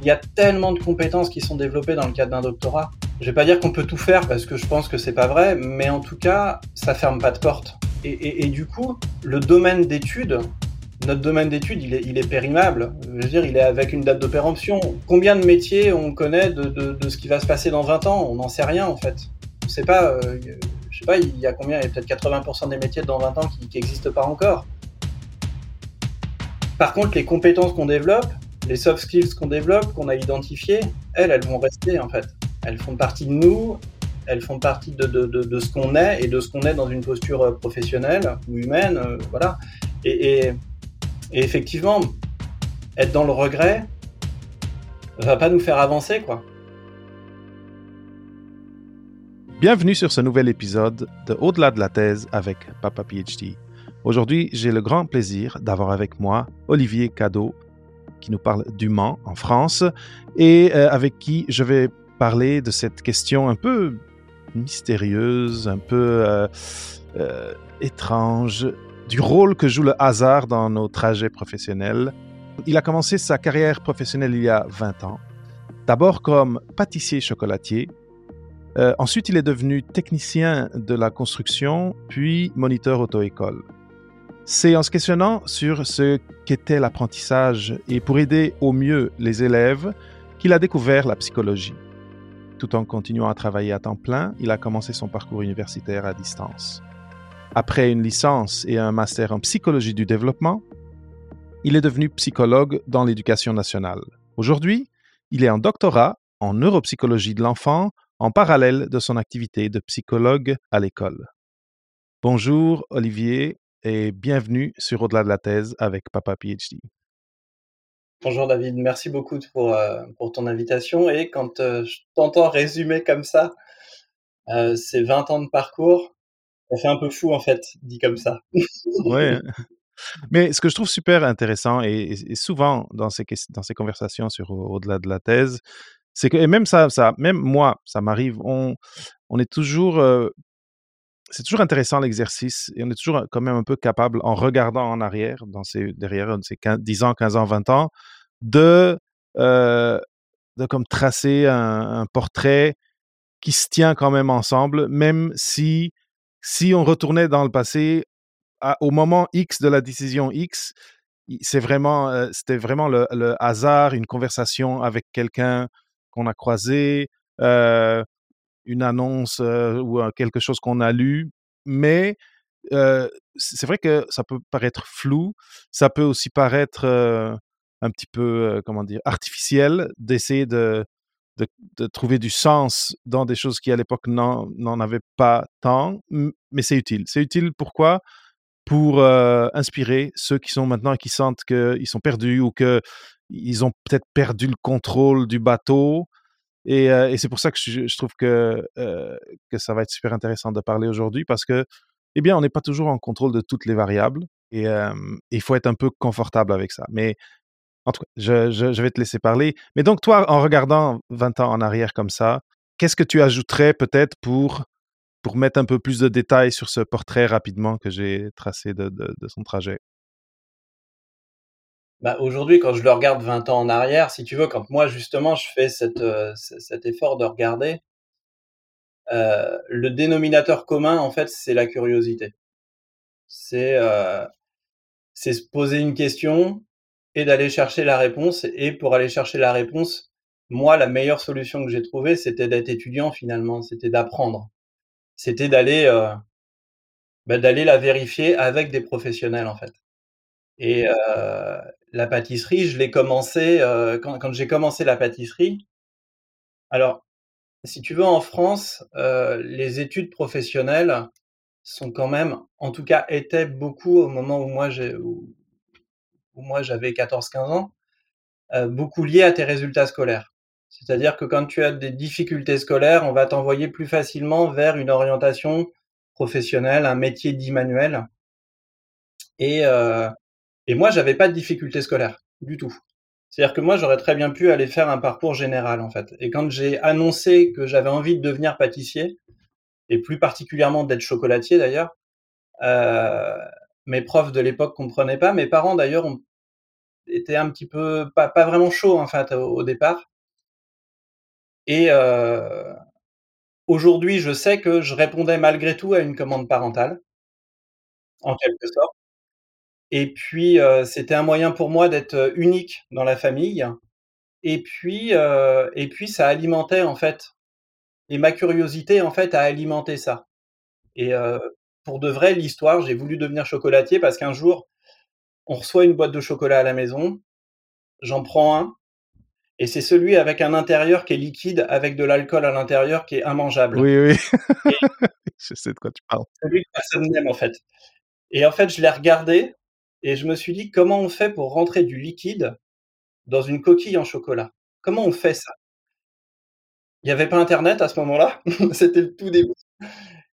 il y a tellement de compétences qui sont développées dans le cadre d'un doctorat. Je vais pas dire qu'on peut tout faire parce que je pense que c'est pas vrai, mais en tout cas, ça ferme pas de porte. Et, du coup, le domaine d'études, notre domaine d'études, il est, il est périmable. Je veux dire, il est avec une date de. Combien de métiers on connaît de, de, ce qui va se passer dans 20 ans? On n'en sait rien en fait. On sait pas. Euh, je sais pas, il y a combien? Il y a peut-être 80% des métiers dans 20 ans qui n'existent pas encore. Par contre, les compétences qu'on développe, les soft skills qu'on développe, qu'on a identifiées, elles, elles vont rester en fait. Elles font partie de nous, elles font partie de, de, de, ce qu'on est et de ce qu'on est dans une posture euh, professionnelle ou humaine, euh, voilà. Et, et, effectivement, être dans le regret va pas nous faire avancer, quoi. Bienvenue sur ce nouvel épisode de Au-delà de la thèse avec Papa PhD. Aujourd'hui, j'ai le grand plaisir d'avoir avec moi Olivier Cadeau, qui nous parle du Mans en France, et euh, avec qui je vais parler de cette question un peu mystérieuse, un peu euh, euh, étrange, du rôle que joue le hasard dans nos trajets professionnels. Il a commencé sa carrière professionnelle il y a 20 ans, d'abord comme pâtissier chocolatier, ensuite, il est devenu technicien de la construction, puis moniteur auto-école. C'est en se questionnant sur ce qu'était l'apprentissage et pour aider au mieux les élèves qu'il a découvert la psychologie. Tout en continuant à travailler à temps plein, il a commencé son parcours universitaire à distance. Après une licence et un master en psychologie du développement, il est devenu psychologue dans l'éducation nationale. Aujourd'hui, il est en doctorat en neuropsychologie de l'enfant en parallèle de son activité de psychologue à l'école. Bonjour Olivier et bienvenue sur Au-delà de la thèse avec Papa PhD. Bonjour David, merci beaucoup pour, euh, pour ton invitation et quand euh, je t'entends résumer comme ça euh, ces 20 ans de parcours, ça fait un peu fou en fait, dit comme ça. oui, mais ce que je trouve super intéressant et, souvent dans ces, dans ces conversations sur Au-delà de la thèse, c'est que, et même ça, ça, même moi, ça m'arrive, on, on est toujours, c'est toujours intéressant l'exercice et on est toujours quand même un peu capable, en regardant en arrière, dans ces, derrière ces 10 ans, 15 ans, 20 ans, de, de comme tracer un, portrait qui se tient quand même ensemble, même si, si on retournait dans le passé, au moment X de la décision X, c'est vraiment, c'était vraiment le, le, hasard, une conversation avec quelqu'un qu'on a croisé, euh, une annonce ou quelque chose qu'on a lu, mais c'est vrai que ça peut paraître flou, ça peut aussi paraître un petit peu, comment dire, artificiel d'essayer de, de, trouver du sens dans des choses qui à l'époque n'en avaient pas tant, mais c'est utile. C'est utile pourquoi? Pour inspirer ceux qui sont maintenant qui sentent qu'ils sont perdus ou que ils ont peut-être perdu le contrôle du bateau. Et, euh, et c'est pour ça que je, trouve que, euh, que ça va être super intéressant de parler aujourd'hui parce que, eh bien, on n'est pas toujours en contrôle de toutes les variables et il faut être un peu confortable avec ça. Mais en tout cas, je, vais te laisser parler. Mais donc, toi, en regardant 20 ans en arrière comme ça, qu'est-ce que tu ajouterais peut-être pour, pour mettre un peu plus de détails sur ce portrait rapidement que j'ai tracé de son trajet? Bah, aujourd'hui, quand je le regarde 20 ans en arrière, si tu veux, quand moi justement je fais euh, cet effort de regarder, euh, le dénominateur commun, en fait, c'est la curiosité. C'est euh, c'est se poser une question et d'aller chercher la réponse. Et pour aller chercher la réponse, moi, la meilleure solution que j'ai trouvée, c'était d'être étudiant finalement, c'était d'apprendre, c'était d'aller bah, la vérifier avec des professionnels en fait. Et la pâtisserie, je l'ai commencé euh, quand, j'ai commencé la pâtisserie. Alors, si tu veux, en France, euh, les études professionnelles sont quand même, en tout cas, étaient beaucoup au moment où moi j'avais 14-15 ans, euh, beaucoup liées à tes résultats scolaires. C'est-à-dire que quand tu as des difficultés scolaires, on va t'envoyer plus facilement vers une orientation professionnelle, un métier dit manuel. Et, et moi, j'avais pas de difficultés scolaires du tout. C'est-à-dire que moi, j'aurais très bien pu aller faire un parcours général, en fait. Et quand j'ai annoncé que j'avais envie de devenir pâtissier, et plus particulièrement d'être chocolatier d'ailleurs, euh, mes profs de l'époque comprenaient pas. Mes parents d'ailleurs était un petit peu pas pas vraiment chaud en fait au au départ. Et heu, aujourd'hui, je sais que je répondais malgré tout à une commande parentale en quelque sorte. Et puis, heu, c'était un moyen pour moi d'être, heu, unique dans la famille. Et puis, heu et puis ça alimentait en fait et ma curiosité en fait a alimenté ça. Et pour de vrai, l'histoire, j'ai voulu devenir chocolatier parce qu'un jour, on reçoit une boîte de chocolat à la maison, j'en prends un. Et c'est celui avec un intérieur qui est liquide, avec de l'alcool à l'intérieur qui est immangeable. Oui, oui. Je sais de quoi tu parles. celui que personne n'aime en fait. Et en fait, je l'ai regardé et je me suis dit: «Comment on fait pour rentrer du liquide dans une coquille en chocolat? Comment on fait ça?» Il y avait pas internet à ce moment-là, c'était le tout début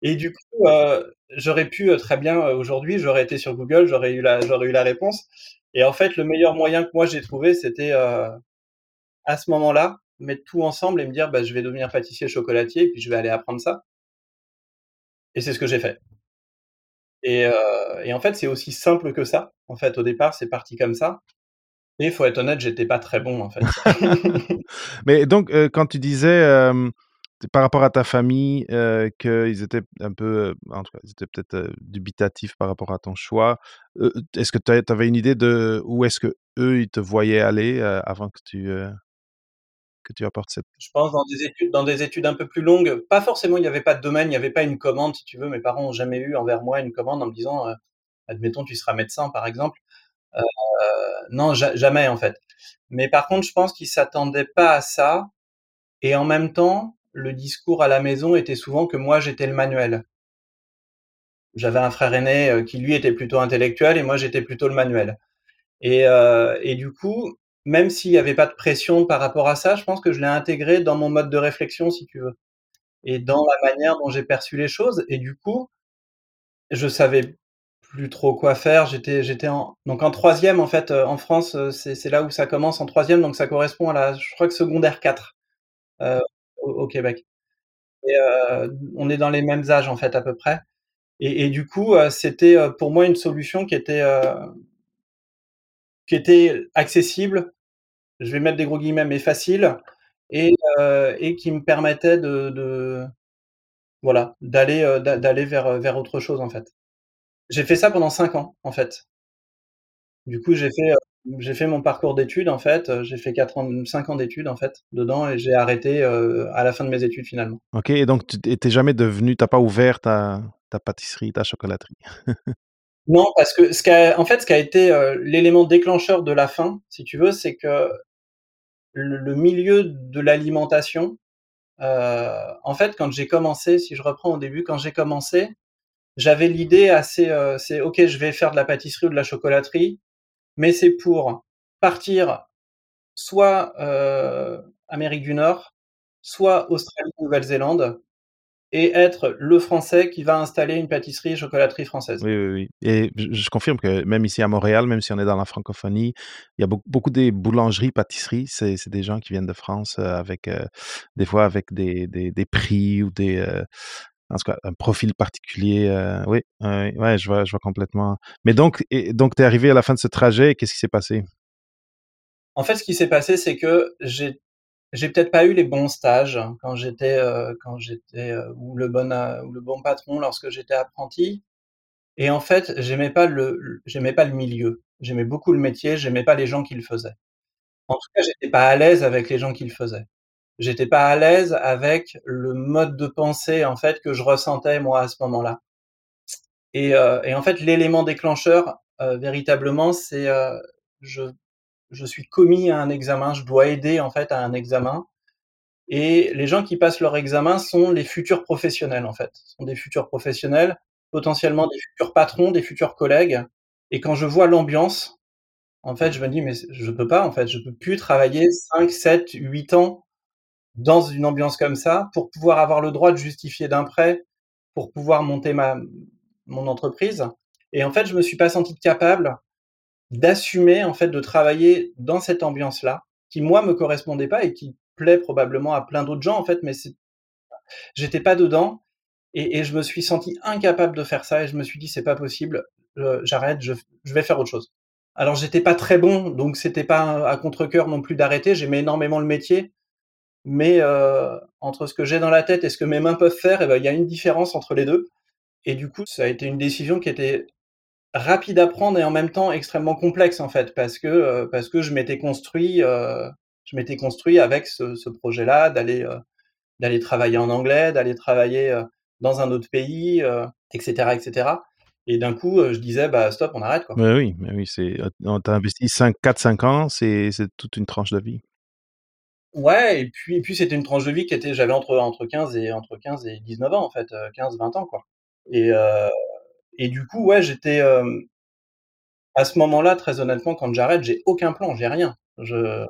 et du coup, heu, j'aurais pu, heu, très bien, heu, aujourd'hui, j'aurais été sur Google, j'aurais eu la réponse et en fait, le meilleur moyen que moi j'ai trouvé, c'était, à ce moment-là, mettre tout ensemble et me dire: «Bah, je vais devenir pâtissier chocolatier et puis je vais aller apprendre ça» et c'est ce que j'ai fait et heu et en fait, c'est aussi simple que ça. En fait, au départ, c'est parti comme ça et il faut être honnête, j'étais pas très bon, en fait. Mais donc, heu, quand tu disais, par rapport à ta famille, heu, qu'ils étaient un peu, en tout cas, ils étaient peut-être, dubitatifs par rapport à ton choix, est-ce que tu avais une idée de où est-ce qu'eux, ils te voyaient aller, avant que tu, que tu apportes cette Je pense dans des études dans des études un peu plus longues, pas forcément il y avait pas de domaine, il y avait pas une commande si tu veux. Mes parents ont jamais eu envers moi une commande en me disant, heu, admettons tu seras médecin par exemple. Heu, non ja jamais en fait. Mais par contre je pense qu'ils s'attendaient pas à ça et en même temps, le discours à la maison était souvent que moi j'étais le manuel. J'avais un frère aîné, heu, qui lui était plutôt intellectuel et moi j'étais plutôt le manuel et du coup, même s'il y avait pas de pression par rapport à ça, je pense que je l'ai intégré dans mon mode de réflexion si tu veux. Et dans la manière dont j'ai perçu les choses et du coup, je savais plus trop quoi faire. J'étais j'étais en donc en 3e en fait, heu, en France, heu, c'est là où ça commence en 3e donc ça correspond à la je crois que secondaire 4, heu, au Québec et heu, on est dans les mêmes âges en fait à peu près et et du coup, heu, c'était, pour moi une solution qui était, heu, qui était accessible, je vais mettre des gros guillemets, mais facile et heu et qui me permettait de voilà, d'aller, d'a d'aller vers, heu, vers autre chose en fait. J'ai fait ça pendant 5 ans, en fait. Du coup, j'ai fait, j'ai fait mon parcours d'études, en fait, j'ai fait 4 ans 5 ans d'études, en fait, dedans et j'ai arrêté, à la fin de mes études, finalement. OK et donc tu tu es jamais devenu tu as pas ouvert ta ta pâtisserie, ta chocolaterie? Non, parce que ce en fait, ce qui a été, heu, l'élément déclencheur de la fin, si tu veux, c'est que le milieu de l'alimentation, heu, en fait, quand j'ai commencé, si je reprends au début, quand j'ai commencé, j'avais l'idée assez, heu, c'est: «OK, je vais faire de la pâtisserie ou de la chocolaterie, mais c'est pour partir soit, heu, Amérique du Nord, soit Australie, Nouvelle-Zélande et être le Français qui va installer une pâtisserie et chocolaterie française. Oui, oui, oui et je je confirme que même ici à Montréal, même si on est dans la francophonie, il y a beaucoup beaucoup des boulangeries, pâtisseries, c'est c'est des gens qui viennent de France, heu, avec, heu, des fois avec des des des prix ou des, heu, en tout cas un profil particulier, heu, oui, ouais, ouais, je vois je vois complètement. Mais donc et donc tu es arrivé à la fin de ce trajet, qu'est-ce qui s'est passé? En fait, ce qui s'est passé, c'est que j'ai j'ai peut-être pas eu les bons stages quand j'étais, heu, quand j'étais, heu, ou le bon a ou le bon patron lorsque j'étais apprenti et en fait, j'aimais pas le j'aimais pas le milieu. J'aimais beaucoup le métier, j'aimais pas les gens qui le faisaient. En tout cas, j'étais pas à l'aise avec les gens qui le faisaient. J'étais pas à l'aise avec le mode de pensée, en fait, que je ressentais moi à ce moment-là et heu et en fait, l'élément déclencheur, heu, véritablement, c'est, heu, je je suis commis à un examen, je dois aider, en fait, à un examen. Et les gens qui passent leur examen sont les futurs professionnels, en fait. Sont des futurs professionnels, potentiellement des futurs patrons, des futurs collègues. Et quand je vois l'ambiance, en fait, je me dis: «Mais je peux pas, en fait, je peux plus travailler 5-7-8 ans dans une ambiance comme ça pour pouvoir avoir le droit de justifier d'un prêt, pour pouvoir monter ma mon entreprise» et en fait, je me suis pas senti capable d'assumer, en fait, de travailler dans cette ambiance-là, qui moi me correspondait pas et qui plaît probablement à plein d'autres gens, en fait, mais j'étais pas dedans et je me suis senti incapable de faire ça et je me suis dit: «C'est pas possible, j'arrête, je vais faire autre chose». Alors j'étais pas très bon, donc c'était pas à contrecœur non plus d'arrêter. J'aimais énormément le métier, mais heu, entre ce que j'ai dans la tête et ce que mes mains peuvent faire et bah, il y a une différence entre les 2 et du coup, ça a été une décision qui était rapide à prendre et en même temps extrêmement complexe, en fait, parce que, heu, parce que je m'étais construit, heu, je m'étais construit avec ce ce projet-là d'aller, heu, d'aller travailler en anglais, d'aller travailler, dans un autre pays, heu, et cetera, et d'un coup, je disais: «Bah, stop, on arrête, quoi». Mais oui, mais oui, c'est, tu as investi 5 4-5 ans, c'est c'est toute une tranche de vie. Ouais et puis et puis c'était une tranche de vie qui était j'avais entre entre 15 et entre 15 et 19 ans, en fait, heu, 15-20 ans, quoi et et du coup, ouais, j'étais, hem à ce moment-là, très honnêtement, quand j'arrête, j'ai aucun plan, j'ai rien. Je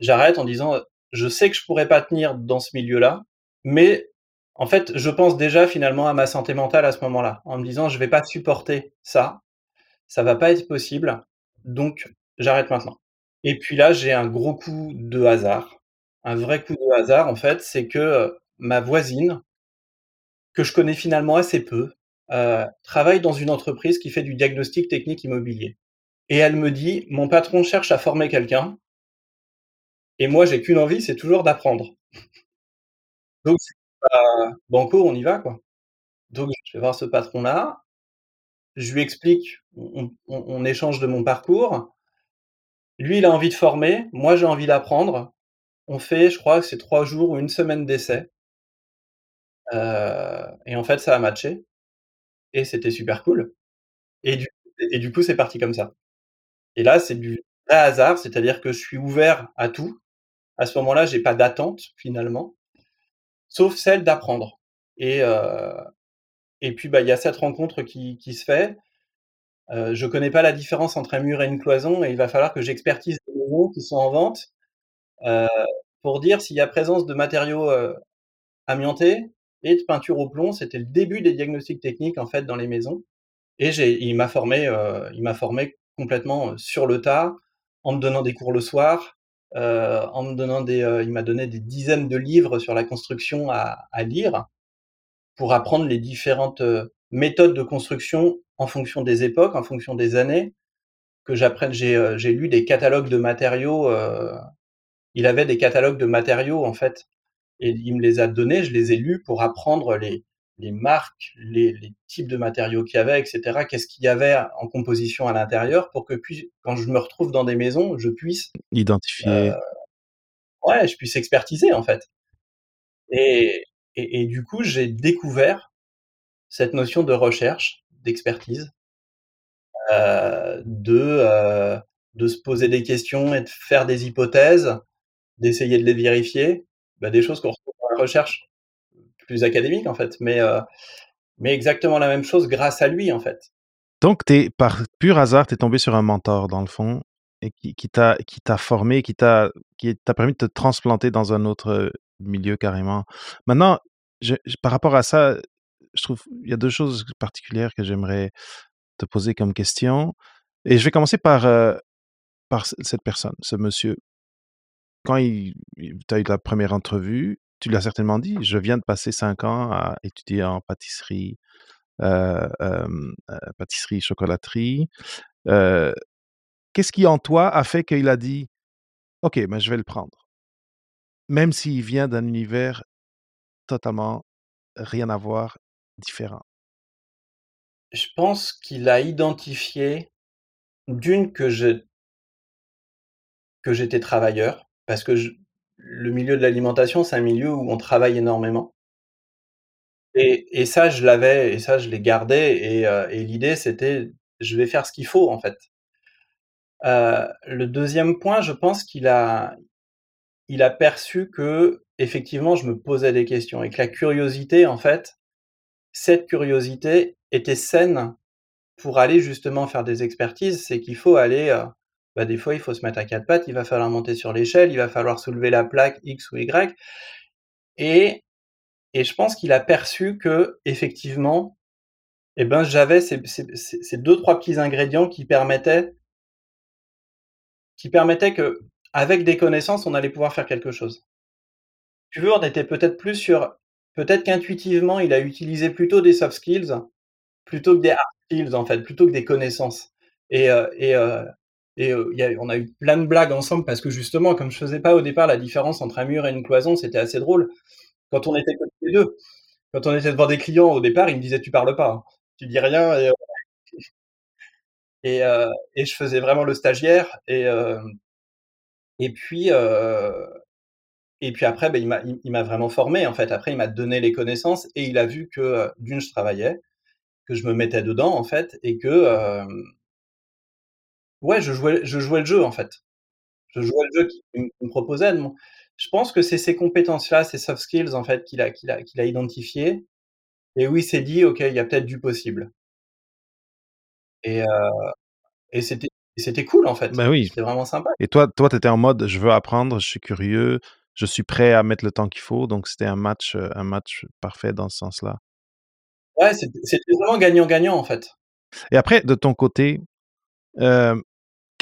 j'arrête en disant, «Je sais que je pourrais pas tenir dans ce milieu-là», mais en fait, je pense déjà finalement à ma santé mentale à ce moment-là, en me disant: «Je vais pas supporter ça, ça va pas être possible, donc j'arrête maintenant» et puis là, j'ai un gros coup de hasard, un vrai coup de hasard, en fait, c'est que, heu, ma voisine que je connais finalement assez peu, travaille dans une entreprise qui fait du diagnostic technique immobilier et elle me dit: «Mon patron cherche à former quelqu'un» et moi, j'ai qu'une envie, c'est toujours d'apprendre. Donc banco, on y va, quoi. Donc je vais voir ce patron-là, je lui explique, on échange de mon parcours. Lui, il a envie de former, moi, j'ai envie d'apprendre. On fait, je crois que c'est 3 jours ou une semaine d'essai. Heu et en fait, ça a matché et c'était super cool et du coup, c'est parti comme ça et là, c'est du hasard, c'est-à-dire que je suis ouvert à tout. À ce moment-là, j'ai pas d'attente finalement, sauf celle d'apprendre et et puis, bah, il y a cette rencontre qui se fait. Heu, je connais pas la différence entre un mur et une cloison et il va falloir que j'expertise les maisons qui sont en vente, heu, pour dire s'il y a présence de matériaux, heu, amiantés et de peinture au plomb. C'était le début des diagnostics techniques, en fait, dans les maisons et il m'a formé, heu, il m'a formé complètement, heu, sur le tas, en me donnant des cours le soir, heu, en me donnant des, il m'a donné des dizaines de livres sur la construction à à lire, pour apprendre les différentes, méthodes de construction en fonction des époques, en fonction des années, que j'apprenne. J'ai, lu des catalogues de matériaux, il avait des catalogues de matériaux, en fait et il me les a donnés, je les ai lus pour apprendre les les marques, les les types de matériaux qu'il y avait et cetera. Qu'est-ce qu'il y avait en composition à l'intérieur pour que puis quand je me retrouve dans des maisons, je puisse, Identifier. heu, ouais, je puisse expertiser, en fait et et et du coup, j'ai découvert cette notion de recherche, d'expertise heu, de, heu, de se poser des questions et de faire des hypothèses, d'essayer de les vérifier, bah, des choses qu'on retrouve dans la recherche plus académique, en fait, mais heu, mais exactement la même chose grâce à lui, en fait. Donc es par pur hasard, tu es tombé sur un mentor dans le fond et qui qui t'a formé, qui t'a permis de te transplanter dans un autre, heu, milieu carrément. Maintenant, par rapport à ça, je trouve il y a 2 choses particulières que j'aimerais te poser comme question et je vais commencer par, heu, par cette personne, ce monsieur. Quand tu as eu la première entrevue, tu lui as certainement dit: «Je viens de passer 5 ans à étudier en pâtisserie, heu, hem, heu, pâtisserie, chocolaterie». Qu'est-ce qui en toi a fait qu'il a dit: «OK, ben, je vais le prendre»? Même s'il vient d'un univers totalement rien à voir, différent? Je pense qu'il a identifié d'une que j'étais travailleur parce que le milieu de l'alimentation, c'est un milieu où on travaille énormément et ça, je l'avais et ça, je l'ai gardé et heu et l'idée, c'était: «Je vais faire ce qu'il faut», en fait. Heu, le 2e point, je pense qu'il a il a perçu qu'effectivement, je me posais des questions et que la curiosité, en fait, cette curiosité était saine pour aller justement faire des expertises. C'est qu'il faut aller, heu, bah, des fois, il faut se mettre à 4 pattes, il va falloir monter sur l'échelle, il va falloir soulever la plaque X ou Y et et je pense qu'il a perçu qu'effectivement, et ben, j'avais ces ces ces ces 2-3 petits ingrédients qui permettaient qui permettaient qu'avec des connaissances, on allait pouvoir faire quelque chose. Tu veux, on était peut-être plus sur peut-être qu'intuitivement, il a utilisé plutôt des soft skills, plutôt que des hard skills, en fait, plutôt que des connaissances Et heu et heu et a on a eu plein de blagues ensemble parce que justement, comme je faisais pas au départ la différence entre un mur et une cloison, c'était assez drôle. Quand on était tous les 2, quand on était devant des clients au départ, il me disait: «Tu parles pas, hein, tu dis rien» et heu et je faisais vraiment le stagiaire et et puis, après, beh, il m'a vraiment formé, en fait. Après, il m'a donné les connaissances et il a vu que, d'une, je travaillais, que je me mettais dedans, en fait et que, ouais, je jouais je jouais le jeu, en fait. Je jouais le jeu qu'il me proposait, donc je pense que c'est ces compétences-là, ces soft skills, en fait, qu'il a qu'il a qu'il a identifiées et où il s'est dit: «OK, il y a peut-être du possible» et heu et c'était c'était cool, en fait. Bah, oui C'était vraiment sympa. et toi toi, tu étais en mode: «Je veux apprendre, je suis curieux, je suis prêt à mettre le temps qu'il faut», donc c'était un match, heu, un match parfait dans ce sens-là. Ouais, c'était vraiment gagnant-gagnant, en fait. Et après, de ton côté, que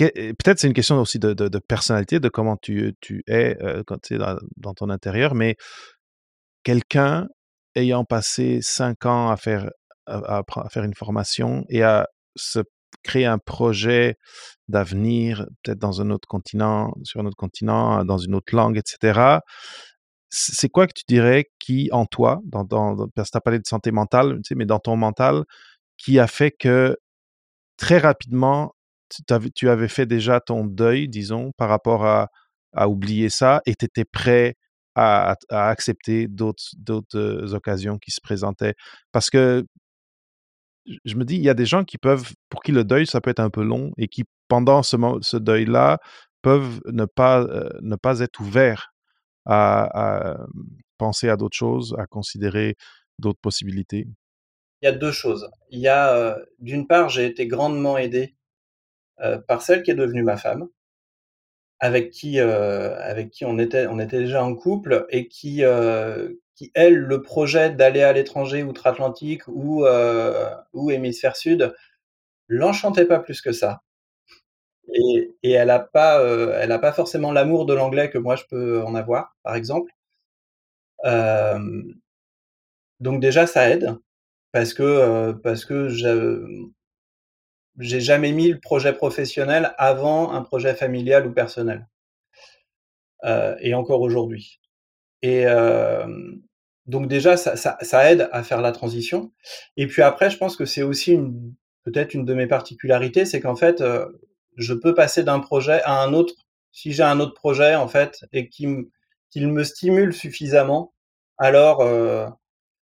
peut-être c'est une question aussi de personnalité, de comment tu tu es, heu, quand tu es dans ton intérieur, mais quelqu'un ayant passé 5 ans à faire à faire une formation et à se créer un projet d'avenir, peut-être dans un autre continent sur un autre continent, dans une autre langue et cetera. C c'est quoi que tu dirais qui, en toi, parce que tu as parlé de santé mentale, mais dans ton mental, qui a fait que très rapidement, tu avais tu avais fait déjà ton deuil, disons, par rapport à à oublier ça et tu étais prêt à à accepter d'autres occasions qui se présentaient? Parce que je me dis, il y a des gens qui peuvent pour qui le deuil, ça peut être un peu long et qui, pendant ce ce deuil-là, peuvent ne pas, heu, ne pas être ouverts à mmh, penser à d'autres choses, à considérer d'autres possibilités. Il y a 2 choses. Il y a, heu, d'une part, j'ai été grandement aidé, heu, par celle qui est devenue ma femme avec qui, heu, avec qui on était on était déjà en couple et qui, heu, qui elle, le projet d'aller à l'étranger, outre-Atlantique ou, ou hémisphère sud, l'enchantait pas plus que ça et et elle a pas, a pas forcément l'amour de l'anglais que moi je peux en avoir, par exemple. Donc déjà ça aide parce que, heu, parce que j'ai jamais mis le projet professionnel avant un projet familial ou personnel. Heu et encore aujourd'hui et hem, donc déjà ça ça ça aide à faire la transition et puis après je pense que c'est aussi peut-être une de mes particularités, c'est qu'en fait, heu, je peux passer d'un projet à un autre. Si j'ai un autre projet en fait et qu'il me stimule suffisamment, alors, heu,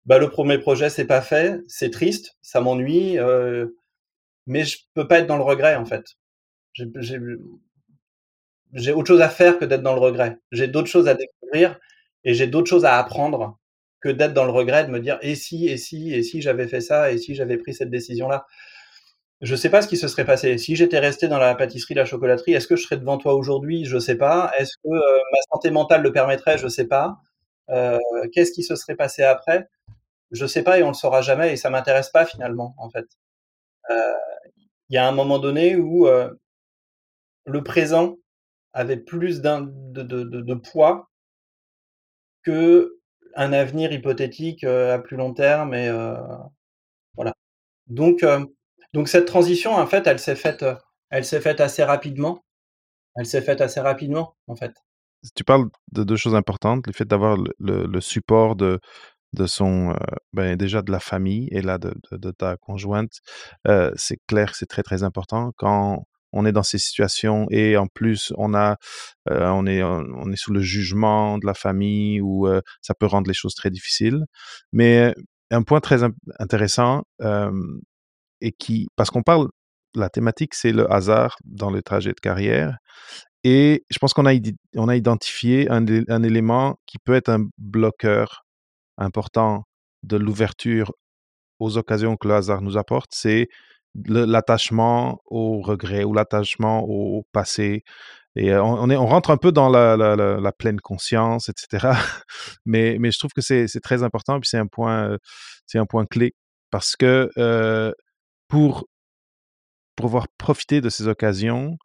bah, le 1er projet c'est pas fait, c'est triste, ça m'ennuie, heu, mais je peux pas être dans le regret en fait. J'ai autre chose à faire que d'être dans le regret. J'ai d'autres choses à découvrir et j'ai d'autres choses à apprendre que d'être dans le regret, de me dire: «Et si et si et si j'avais fait ça et si j'avais pris cette décision-là?» Je sais pas ce qui se serait passé. Si j'étais resté dans la pâtisserie, la chocolaterie, est-ce que je serais devant toi aujourd'hui? Je sais pas. Est-ce que, heu, ma santé mentale le permettrait? Je sais pas. Heu, qu'est-ce qui se serait passé après? Je sais pas et on le saura jamais et ça m'intéresse pas finalement, en fait. Il y a un moment donné où, heu le présent avait plus de poids qu'un avenir hypothétique, heu, à plus long terme et heu, voilà. Donc donc cette transition en fait, elle s'est faite, elle s'est faite assez rapidement. Elle s'est faite assez rapidement, en fait. Tu parles de 2 choses importantes, le fait d'avoir le support de de son, ben, déjà de la famille et là de de ta conjointe. C'est clair c'est très, très important quand on est dans ces situations et en plus on a, on est on est sous le jugement de la famille ou, ça peut rendre les choses très difficiles. Mais un point très intéressant, et qui parce qu'on parle la thématique, c'est le hasard dans le trajet de carrière et je pense qu'on a on a identifié un élément qui peut être un bloqueur important de l'ouverture aux occasions que le hasard nous apporte, c'est l'attachement au regret ou l'attachement au passé et on est on rentre un peu dans la pleine conscience et cetera. Mais mais je trouve que c'est très important puis c'est un point, un point clé parce que, pour pouvoir profiter de ces occasions,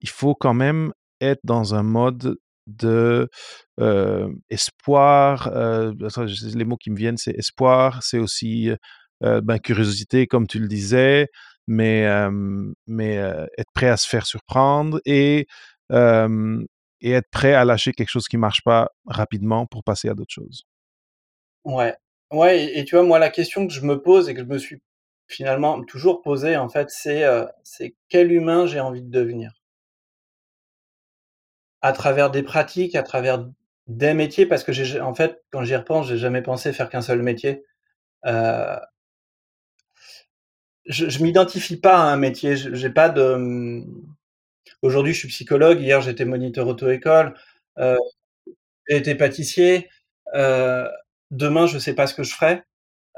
il faut quand même être dans un mode de, heu, espoir, heu, attends, les mots qui me viennent, c'est espoir, c'est aussi, heu, ben, curiosité comme tu le disais, mais, mais, être prêt à se faire surprendre et et être prêt à lâcher quelque chose qui marche pas rapidement pour passer à d'autres choses. Ouais. Ouais et tu vois, moi, la question que je me pose et que je me suis finalement toujours posée, en fait, c'est quel humain j'ai envie de devenir? À travers des pratiques, à travers des métiers, parce que j'ai ja en fait, quand j'y repense, j'ai jamais pensé faire qu'un seul métier. Heu je je m'identifie pas à un métier, j'ai pas de, mmh aujourd'hui, je suis psychologue, hier, j'étais moniteur auto-école, heu, j'ai été pâtissier, heu, demain, je sais pas ce que je ferai,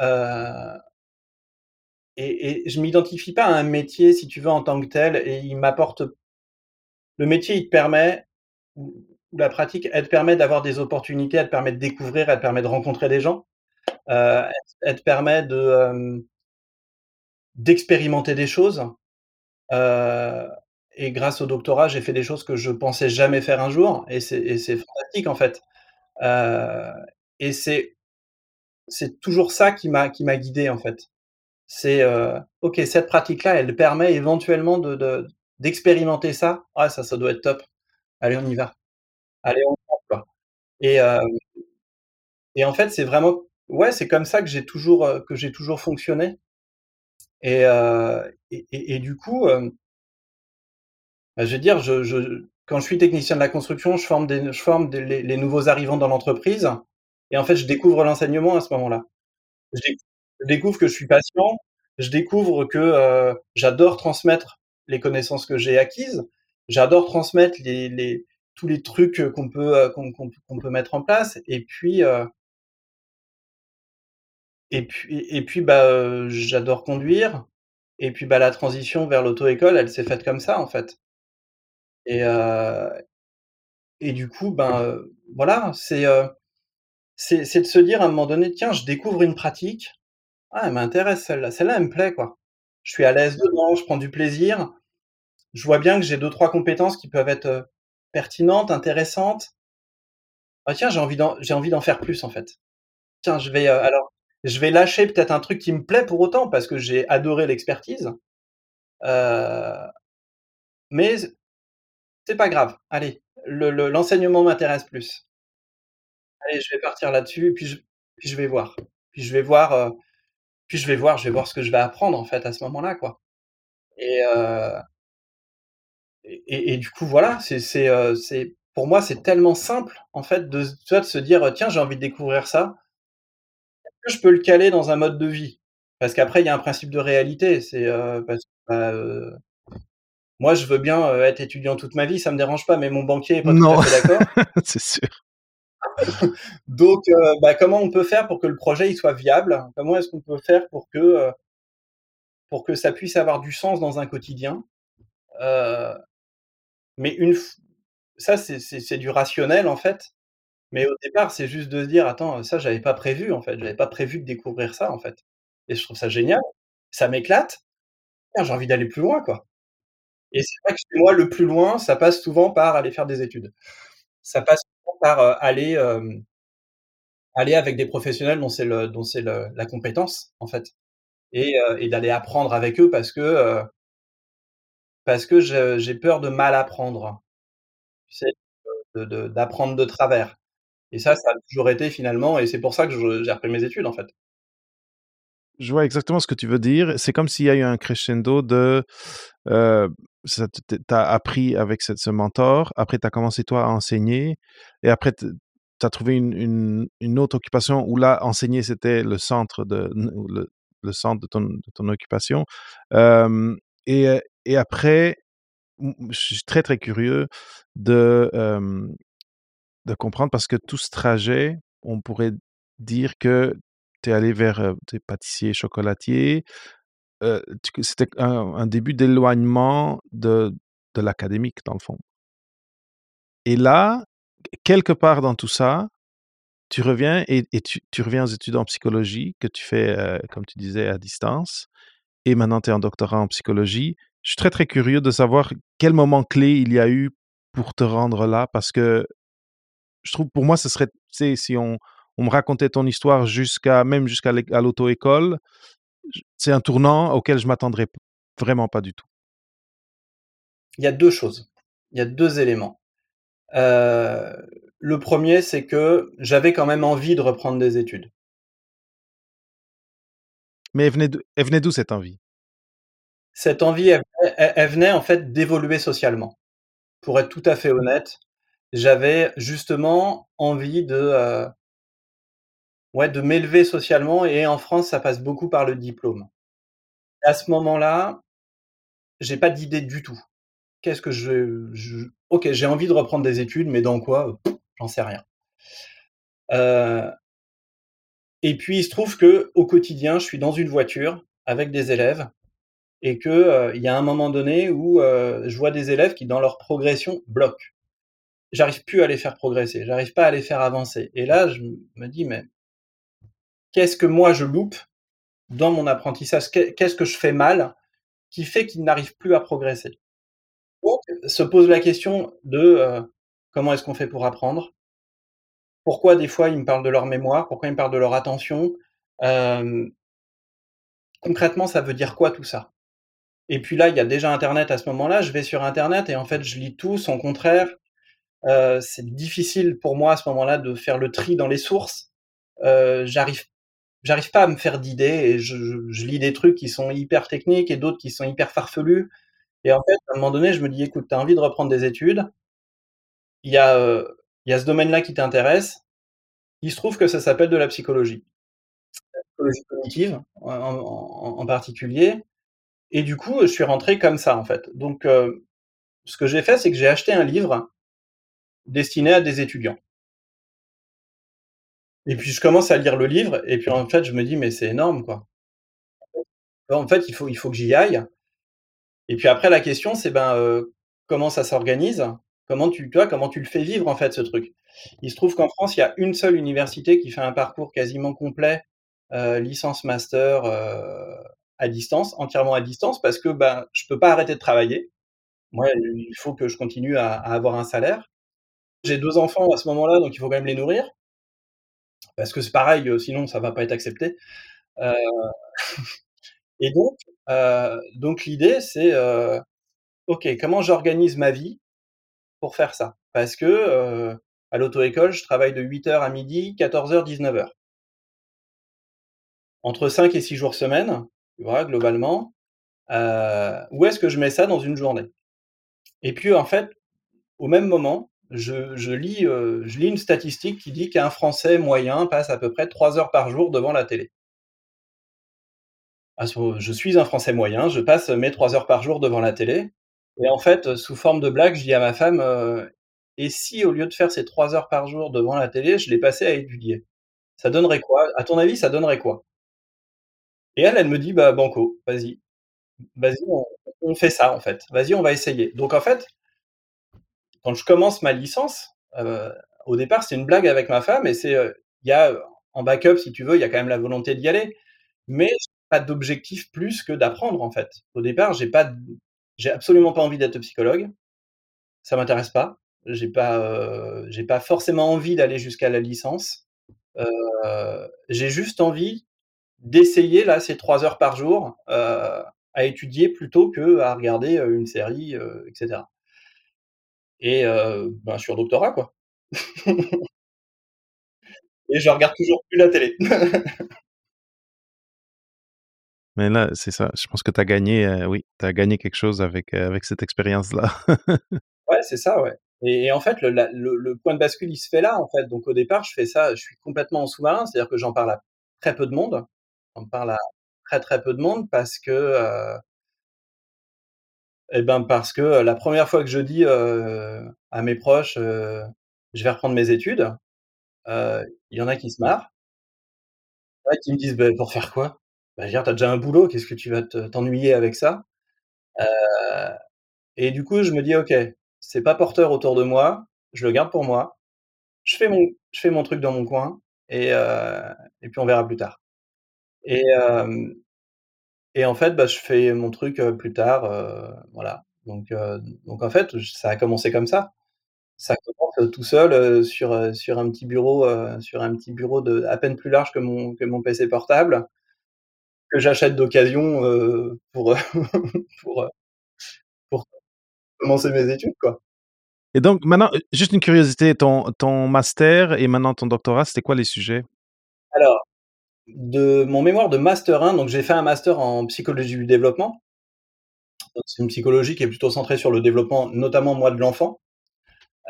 heu et et je m'identifie pas à un métier, si tu veux, en tant que tel et il m'apporte le métier, il te permet la pratique, elle te permet d'avoir des opportunités, elle te permet de découvrir, elle te permet de rencontrer des gens, heu, elle te permet de, d'expérimenter des choses, heu et grâce au doctorat, j'ai fait des choses que je pensais jamais faire un jour et c'est fantastique, en fait, heu et c'est toujours ça qui m'a guidé, en fait. C'est, OK, cette pratique-là, elle permet éventuellement de d'expérimenter ça. Ah ça, ça doit être top. Allez, on y va. Allez, on fonce, quoi. Et hem et en fait, c'est vraiment ouais, c'est comme ça que j'ai toujours, j'ai toujours fonctionné. Et heu et et du coup, bah, je veux dire, je quand je suis technicien de la construction, je forme des je forme les nouveaux arrivants dans l'entreprise. Et en fait, je découvre l'enseignement à ce moment-là. Je déc je découvre que je suis patient, je découvre que, j'adore transmettre les connaissances que j'ai acquises, j'adore transmettre les les tous les trucs, heu, qu'on peut, heu, qu'on qu'on qu'on peut mettre en place et puis, heu et puis et puis, bah, j'adore conduire et puis, bah, la transition vers l'auto-école, elle s'est faite comme ça, en fait. Et et du coup, ben, heu, voilà, c'est c'est de se dire à un moment donné: «Tiens, je découvre une pratique, ah, elle m'intéresse celle-là, celle-là, elle me plaît, quoi. Je suis à l'aise dedans, je prends du plaisir, je vois bien que j'ai 2-3 compétences qui peuvent être, heu, pertinentes, intéressantes. Ah tiens, j'ai envie d'en j'ai envie d'en faire plus, en fait. Tiens, je vais, heu, alors, je vais lâcher peut-être un truc qui me plaît pour autant parce que j'ai adoré l'expertise, heu mais c'est pas grave. Allez, le le l'enseignement m'intéresse plus. Allez, je vais partir là-dessus et puis je puis je vais voir. Puis je vais voir, heu, puis je vais voir je vais voir ce que je vais apprendre, en fait, à ce moment-là, quoi et heu et du coup, voilà, c'est c'est, pour moi, c'est tellement simple, en fait, de de se dire, «Tiens, j'ai envie de découvrir ça». Est-ce que je peux le caler dans un mode de vie? Parce qu'après, il y a un principe de réalité, c'est, que, bah, heu, moi, je veux bien, heu, être étudiant toute ma vie, ça me dérange pas, mais mon banquier est pas tout à Non, fait d'accord. c'est sûr. Donc heu, bah, comment on peut faire pour que le projet, il soit viable? Comment est-ce qu'on peut faire pour que, pour que ça puisse avoir du sens dans un quotidien? Heu, mais une f ça, c'est du rationnel, en fait, mais au départ, c'est juste de se dire: «Attends, ça, j'avais pas prévu, en fait, j'avais pas prévu de découvrir ça, en fait. Et je trouve ça génial, ça m'éclate. J'ai envie d'aller plus loin, quoi» et c'est vrai que chez moi, le plus loin, ça passe souvent par aller faire des études. Ça passe souvent par, heu, aller, aller avec des professionnels dont c'est la compétence, en fait. Et heu et d'aller apprendre avec eux parce que, heu parce que j'ai peur de mal apprendre. D'apprendre de travers et ça, ça a toujours été finalement et c'est pour ça que j'ai repris mes études, en fait. Je vois exactement ce que tu veux dire. C'est comme s'il y a eu un crescendo de, t tu as appris avec ce mentor, après tu as commencé toi à enseigner et après tu as trouvé une une une autre occupation où là, enseigner, c'était le centre de le le centre de ton ton occupation. Et et après, je suis très, très curieux de, de comprendre parce que tout ce trajet, on pourrait dire que tu es allé vers, heu, tu sais, pâtissier, chocolatier, heu, tu que c'était un début d'éloignement de de l'académique, dans le fond. Et là, quelque part dans tout ça, tu reviens et tu reviens aux études en psychologie que tu fais, comme tu disais, à distance et maintenant tu es en doctorat en psychologie. Je suis très, très curieux de savoir quel moment clé il y a eu pour te rendre là parce que je trouve pour moi, ce serait tu sais, si on on me racontait ton histoire jusqu'à même jusqu'à l'auto-école, c'est un tournant auquel je m'attendrais vraiment pas du tout? Il y a 2 choses, il y a 2 éléments. Heu, le 1er, c'est que j'avais quand même envie de reprendre des études. Mais elle venait d'où cette envie? Cette envie, elle venait elle elle venait, en fait, d'évoluer socialement. Pour être tout à fait honnête, j'avais justement envie de, ouais, de m'élever socialement et en France, ça passe beaucoup par le diplôme. À ce moment-là, j'ai pas d'idée du tout. Qu'est-ce que je je OK, j'ai envie de reprendre des études, mais dans quoi? J'en sais rien. Heu et puis il se trouve qu'au quotidien, je suis dans une voiture avec des élèves et que, il y a un moment donné où, heu, je vois des élèves qui, dans leur progression, bloquent. J'arrive plus à les faire progresser, j'arrive pas à les faire avancer et là, je me dis: «Mais qu'est-ce que moi je loupe dans mon apprentissage? Qu'est qu'est-ce que je fais mal qui fait qu'ils n'arrivent plus à progresser?» Donc se pose la question de, heu, comment est-ce qu'on fait pour apprendre? Pourquoi des fois ils me parlent de leur mémoire? Pourquoi ils me parlent de leur attention? Concrètement, ça veut dire quoi tout ça? Et puis là, il y a déjà internet à ce moment-là, je vais sur internet et en fait, je lis tout, son contraire. Heu, c'est difficile pour moi à ce moment-là de faire le tri dans les sources. Heu, j'arrive j'arrive pas à me faire d'idées et je lis des trucs qui sont hyper techniques et d'autres qui sont hyper farfelus et en fait, à un moment donné, je me dis: «Écoute, tu as envie de reprendre des études» il y a, heu, il y a ce domaine-là qui t'intéresse. Il se trouve que ça s'appelle de la psychologie. La psychologie cognitive en particulier et du coup, je suis rentré comme ça, en fait. Donc heu, ce que j'ai fait, c'est que j'ai acheté un livre destiné à des étudiants. Et puis je commence à lire le livre et puis en fait, je me dis: «Mais c'est énorme, quoi». En fait, il faut il faut que j'y aille et puis après la question c'est, ben, heu, comment ça s'organise? Comment tu vois, comment tu le fais vivre, en fait, ce truc? Il se trouve qu'en France, il y a une seule université qui fait un parcours quasiment complet, heu, licence, master, à distance, entièrement à distance parce que, ben, je peux pas arrêter de travailler. Moi, il faut que je continue à avoir un salaire. J'ai 2 enfants à ce moment-là, donc il faut quand même les nourrir parce que c'est pareil, heu, sinon ça va pas être accepté. Heu et donc heu, donc l'idée c'est, OK, comment j'organise ma vie pour faire ça? Parce que, à l'auto-école, je travaille de 08:00 à 12:00, 14:00-19:00. Entre 5 et 6 jours semaine, globalement. Heu, où est-ce que je mets ça dans une journée? Et puis, en fait, au même moment, je lis, heu, je une statistique qui dit qu'un Français moyen passe à peu près 3 heures par jour devant la télé. Ah je suis un Français moyen, je passe mes 3 heures par jour devant la télé et en fait, sous forme de blague, je dis à ma femme, heu: «Et si au lieu de faire ces 3 heures par jour devant la télé, je les passais à étudier? Ça donnerait quoi? À ton avis, ça donnerait quoi?» Et elle, elle me dit: «Bah, banco, vas-y. Vas-y, on fait ça, en fait. Vas-y, on va essayer». Donc en fait quand je commence ma licence, heu, au départ, c'est une blague avec ma femme et c'est, heu, il y a, heu, en backup, si tu veux, il y a quand même la volonté d'y aller, mais j'ai pas d'objectif plus que d'apprendre, en fait. Au départ, j'ai pas j'ai absolument pas envie d'être psychologue. Ça m'intéresse pas. J'ai pas, j'ai pas forcément envie d'aller jusqu'à la licence. J'ai juste envie d'essayer, là, ces 3 heures par jour, heu, à étudier plutôt qu'à regarder, heu, une série, heu, et cetera. Et ben, je suis en doctorat, quoi. Et je regarde toujours plus la télé. Mais là, c'est ça, je pense que tu as gagné, oui, tu as gagné quelque chose avec, avec cette expérience-là. Ouais, c'est ça, ouais et et en fait, le la le le point de bascule, il se fait là, en fait. Donc au départ, je fais ça, je suis complètement en sous-marin, c'est-à-dire que j'en parle à très peu de monde. J'en parle à très, très peu de monde parce que, heu et ben, parce que, la 1re fois que je dis, à mes proches, «Je vais reprendre mes études», il y en a qui se marrent. Ouais, qui me disent: «Beh, pour faire quoi?» Bah, je veux dire: «Tu as déjà un boulot, qu'est-ce que tu vas te t'ennuyer avec ça?» et du coup, je me dis: «OK, c'est pas porteur autour de moi, je le garde pour moi. Je fais mon je fais mon truc dans mon coin et et puis on verra plus tard» et et en fait, bah, je fais mon truc, plus tard, voilà. Donc donc en fait, j ça a commencé comme ça. Ça commence, tout seul, sur, sur un petit bureau, sur un petit bureau de à peine plus large que mon que mon PC portable que j'achète d'occasion, pour, pour, pour commencer mes études, quoi. Et donc maintenant, juste une curiosité, ton ton master et maintenant ton doctorat, c'était quoi les sujets? Alors, de mon mémoire de master 1, donc j'ai fait un master en psychologie du développement. C'est une psychologie qui est plutôt centrée sur le développement, notamment moi de l'enfant.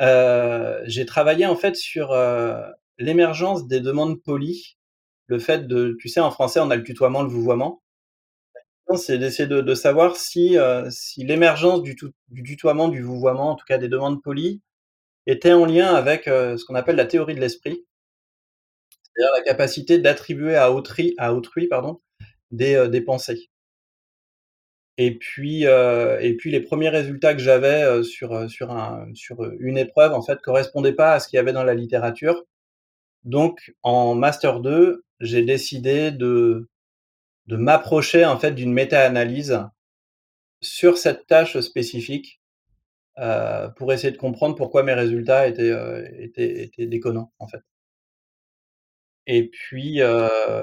Heu, j'ai travaillé en fait sur, heu, l'émergence des demandes polies. Le fait de tu sais en français on a le tutoiement, le vouvoiement. C'est d'essayer de savoir si, heu, si l'émergence du du tutoiement, du vouvoiement, en tout cas des demandes polies, était en lien avec, ce qu'on appelle la théorie de l'esprit. C'est-à-dire la capacité d'attribuer à autri à autrui, pardon, des, heu, des pensées. Et puis, heu, et puis les premiers résultats que j'avais, heu, sur, heu, sur un sur, heu, une épreuve en fait correspondaient pas à ce qu'il y avait dans la littérature. Donc en master 2, j'ai décidé de de m'approcher en fait d'une méta-analyse sur cette tâche spécifique, heu, pour essayer de comprendre pourquoi mes résultats étaient, heu, étaient étaient déconnants, en fait. Et puis,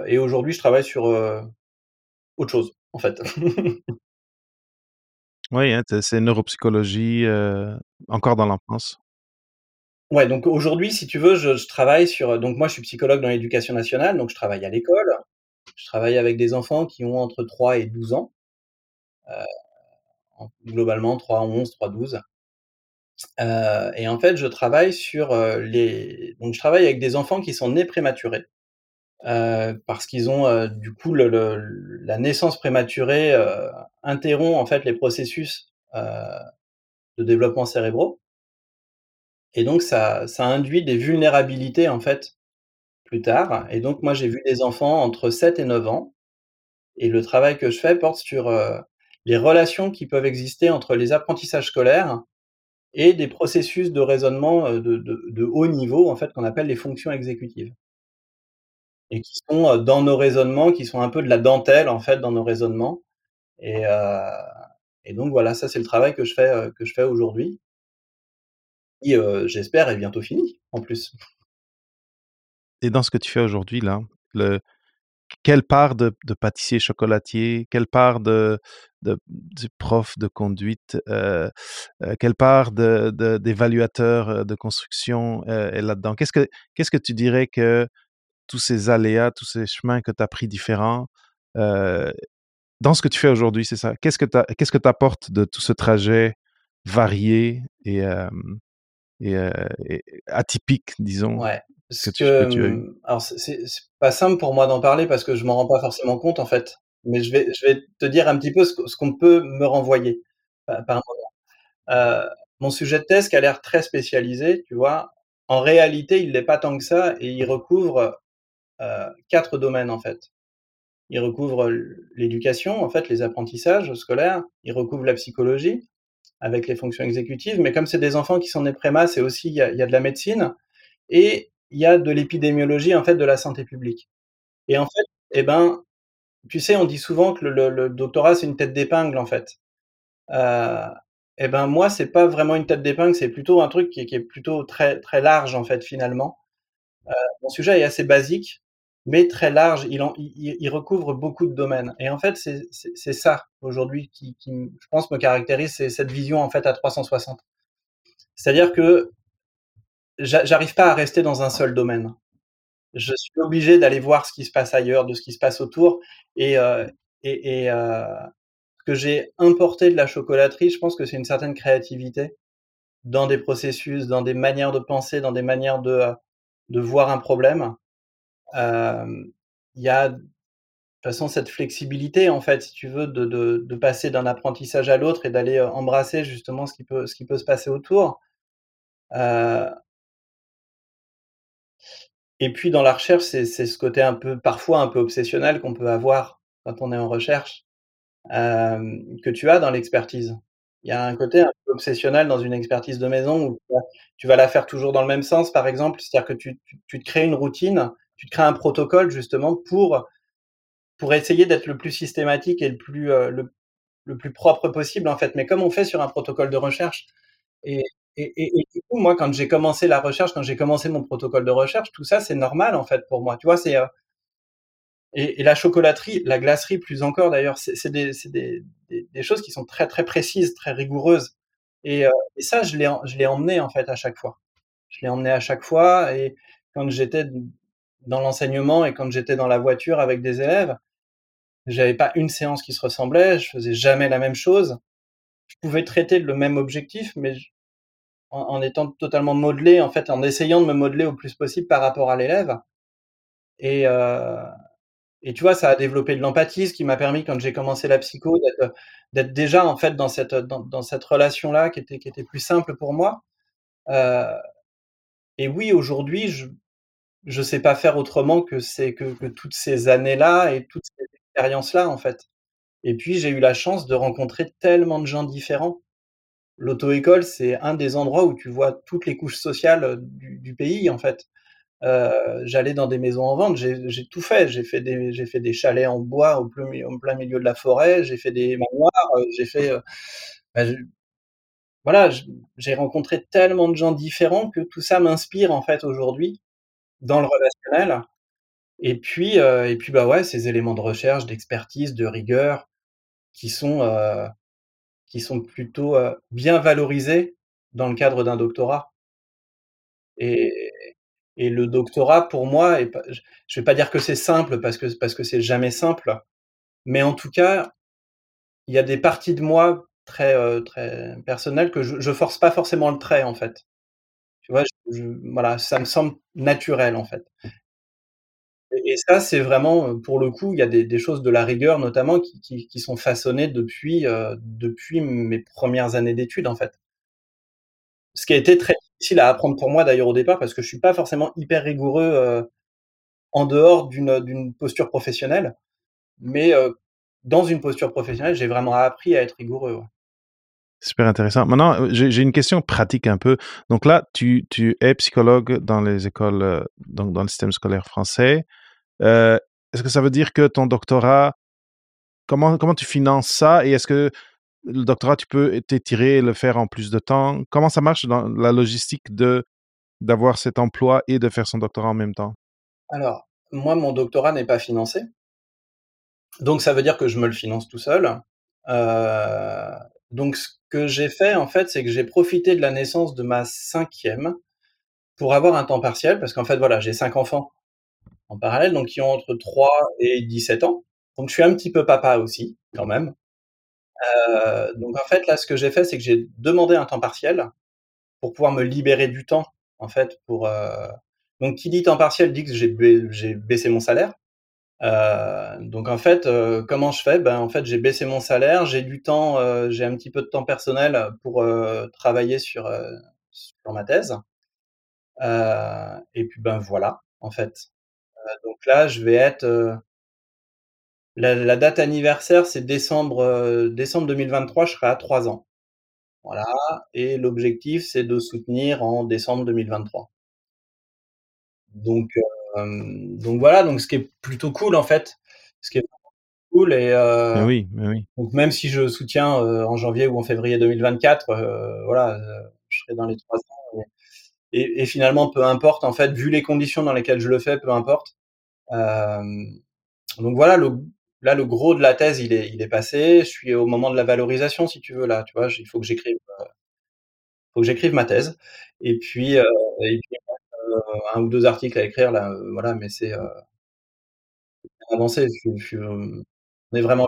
et aujourd'hui je travaille sur, autre chose, en fait. Oui, hein, c'est neuropsychologie, encore dans l'enfance. Ouais, donc aujourd'hui, si tu veux, je je travaille sur, donc moi je suis psychologue dans l'éducation nationale, donc je travaille à l'école. Je travaille avec des enfants qui ont entre 3 et 12 ans. Heu, en globalement 3-11-3-12. Heu, et en fait, je travaille sur, heu, les donc je travaille avec des enfants qui sont nés prématurés. Heu, parce qu'ils ont, du coup la naissance prématurée, interrompt en fait les processus, de développement cérébraux. Et donc ça ça induit des vulnérabilités en fait, plus tard. Et donc moi j'ai vu des enfants entre 7 et 9 ans. Et le travail que je fais porte sur, les relations qui peuvent exister entre les apprentissages scolaires et des processus de raisonnement, heu, de de haut niveau en fait qu'on appelle les fonctions exécutives. Et qui sont, heu, dans nos raisonnements, qui sont un peu de la dentelle en fait dans nos raisonnements et heu, et donc voilà, ça c'est le travail que je fais, fais aujourd'hui qui, heu, j'espère est bientôt fini, en plus. Et dans ce que tu fais aujourd'hui là, le quelle part de pâtissier chocolatier, quelle part de prof de conduite, heu heu, quelle part d'évaluateur, heu, de construction, est là-dedans? Qu'est-ce que qu'est-ce que tu dirais que tous ces aléas, tous ces chemins que tu as pris différents, dans ce que tu fais aujourd'hui, c'est ça, qu'est-ce que tu qu'est-ce que apportes de tout ce trajet varié et atypique disons? Ce que tu alors c'est pas simple pour moi d'en parler parce que je m'en rends pas forcément compte en fait, mais je vais je vais te dire un petit peu ce qu'on peut me renvoyer pa par moment. Heu, mon sujet de thèse qui a l'air très spécialisé, tu vois? En réalité, il l'est pas tant que ça et il recouvre, heu, 4 domaines en fait. Il recouvre l'éducation, en fait, les apprentissages scolaires, il recouvre la psychologie avec les fonctions exécutives, mais comme c'est des enfants qui sont nés préma, c'est aussi il y a il y a de la médecine et il y a de l'épidémiologie, en fait, de la santé publique. Et en fait, et ben, tu sais, on dit souvent que le le doctorat, c'est une tête d'épingle, en fait. Heu, et ben, moi, c'est pas vraiment une tête d'épingle, c'est plutôt un truc qui qui est plutôt très très large, en fait, finalement. Heu, mon sujet est assez basique, mais très large, il recouvre beaucoup de domaines et en fait, c'est ça aujourd'hui qui qui je pense me caractérise, c'est cette vision, en fait, à 360. C'est-à-dire que j'arrive pas à rester dans un seul domaine. Je suis obligé d'aller voir ce qui se passe ailleurs, de ce qui se passe autour et heu, et et heu, ce que j'ai importé de la chocolaterie, je pense que c'est une certaine créativité dans des processus, dans des manières de penser, dans des manières de, heu, de voir un problème. Il y a de toute façon cette flexibilité, en fait, si tu veux, de de de passer d'un apprentissage à l'autre et d'aller, embrasser justement ce qui peut ce qui peut se passer autour. Et puis dans la recherche, c'est ce côté un peu parfois un peu obsessionnel qu'on peut avoir quand on est en recherche, que tu as dans l'expertise. Il y a un côté un peu obsessionnel dans une expertise de maison où tu vas la faire toujours dans le même sens, par exemple. C'est-à-dire que tu tu te crées une routine, tu te crées un protocole justement pour pour essayer d'être le plus systématique et le plus, heu, le le plus propre possible, en fait, mais comme on fait sur un protocole de recherche et et du coup, moi, quand j'ai commencé la recherche, quand j'ai commencé mon protocole de recherche, tout ça, c'est normal, en fait, pour moi. Tu vois? C'est, heu Et la chocolaterie, la glacerie plus encore d'ailleurs, c'est des choses qui sont très, très précises, très rigoureuses et et ça je l'ai emmené en fait à chaque fois. Je l'ai emmené à chaque fois et quand j'étais dans l'enseignement et quand j'étais dans la voiture avec des élèves, j'avais pas une séance qui se ressemblait, je faisais jamais la même chose. Je pouvais traiter le même objectif, mais en étant totalement modelé, en fait, en essayant de me modeler au plus possible par rapport à l'élève et heu et tu vois, ça a développé de l'empathie, ce qui m'a permis quand j'ai commencé la psycho d'être, déjà en fait dans cette, dans cette relation-là qui était qui était plus simple pour moi. Heu et oui, aujourd'hui, je je sais pas faire autrement que ces que que toutes ces années-là et toutes ces expériences-là, en fait et puis j'ai eu la chance de rencontrer tellement de gens différents. L'auto-école, c'est un des endroits où tu vois toutes les couches sociales, du pays, en fait. J'allais dans des maisons en vente, j'ai tout fait. J'ai fait des fait des chalets en bois au plein milieu de la forêt, j'ai fait des manoirs, j'ai fait, bah, voilà, j'ai rencontré tellement de gens différents que tout ça m'inspire, en fait, aujourd'hui, dans le relationnel et puis, et puis, bah, ouais, ces éléments de recherche, d'expertise, de rigueur qui sont, qui sont plutôt, bien valorisés dans le cadre d'un doctorat et et le doctorat pour moi je je vais pas dire que c'est simple parce que parce que c'est jamais simple, mais en tout cas, il y a des parties de moi très, très personnelles que je je force pas forcément le trait, en fait. Tu vois? Voilà, ça me semble naturel, en fait et ça, c'est vraiment, heu, pour le coup, il y a des choses de la rigueur notamment qui sont façonnées depuis, heu, depuis mes 1res années d'études, en fait. Ce qui a été très difficile à apprendre pour moi d'ailleurs au départ parce que je suis pas forcément hyper rigoureux, heu, en dehors d'une, posture professionnelle, mais dans une posture professionnelle, j'ai vraiment appris à être rigoureux. Super intéressant. Maintenant, heu, j'ai une question pratique un peu. Donc là, tu tu es psychologue dans les écoles, heu, donc dans le système scolaire français. Heu, est-ce que ça veut dire que ton doctorat comment comment tu finances ça et est-ce que le doctorat, tu peux t'étirer et le faire en plus de temps? Comment ça marche dans la logistique de d'avoir cet emploi et de faire son doctorat en même temps? Alors, moi, mon doctorat n'est pas financé donc ça veut dire que je me le finance tout seul. Heu, donc ce que j'ai fait, en fait, c'est que j'ai profité de la naissance de ma 5e pour avoir un temps partiel parce qu'en fait, voilà, j'ai 5 enfants en parallèle, donc qui ont entre 3 et 17 ans, donc je suis un petit peu papa aussi, quand même. Heu, donc en fait, là, ce que j'ai fait, c'est que j'ai demandé un temps partiel pour pouvoir me libérer du temps, en fait, pour, heu donc qui dit temps partiel dit que j'ai baissé mon salaire. Heu, donc en fait, heu, comment je fais? Ben, en fait, j'ai baissé mon salaire, j'ai du temps, heu, j'ai un petit peu de temps personnel pour, heu, travailler sur, heu, sur ma thèse. Et puis, ben, voilà, en fait. Donc là, je vais être, la la date anniversaire, c'est décembre, décembre 2023, je serai à 3 ans. Voilà et l'objectif, c'est de soutenir en décembre 2023. Donc donc voilà, donc ce qui est plutôt cool, en fait, ce qui est cool et Mais heu, oui, mais oui. donc même si je soutiens, en janvier ou en février 2024, heu, voilà, je serai dans les 3 ans et et et finalement, peu importe, en fait, vu les conditions dans lesquelles je le fais, peu importe. Donc voilà, le là, le gros de la thèse, il est il est passé. Je suis au moment de la valorisation, si tu veux, là, tu vois? Il faut que j'écrive, faut que j'écrive ma thèse et puis, heu et puis, heu, 1 ou 2 articles à écrire là, heu, voilà, mais c'est, heu avancé, je suis je suis, hem, on est vraiment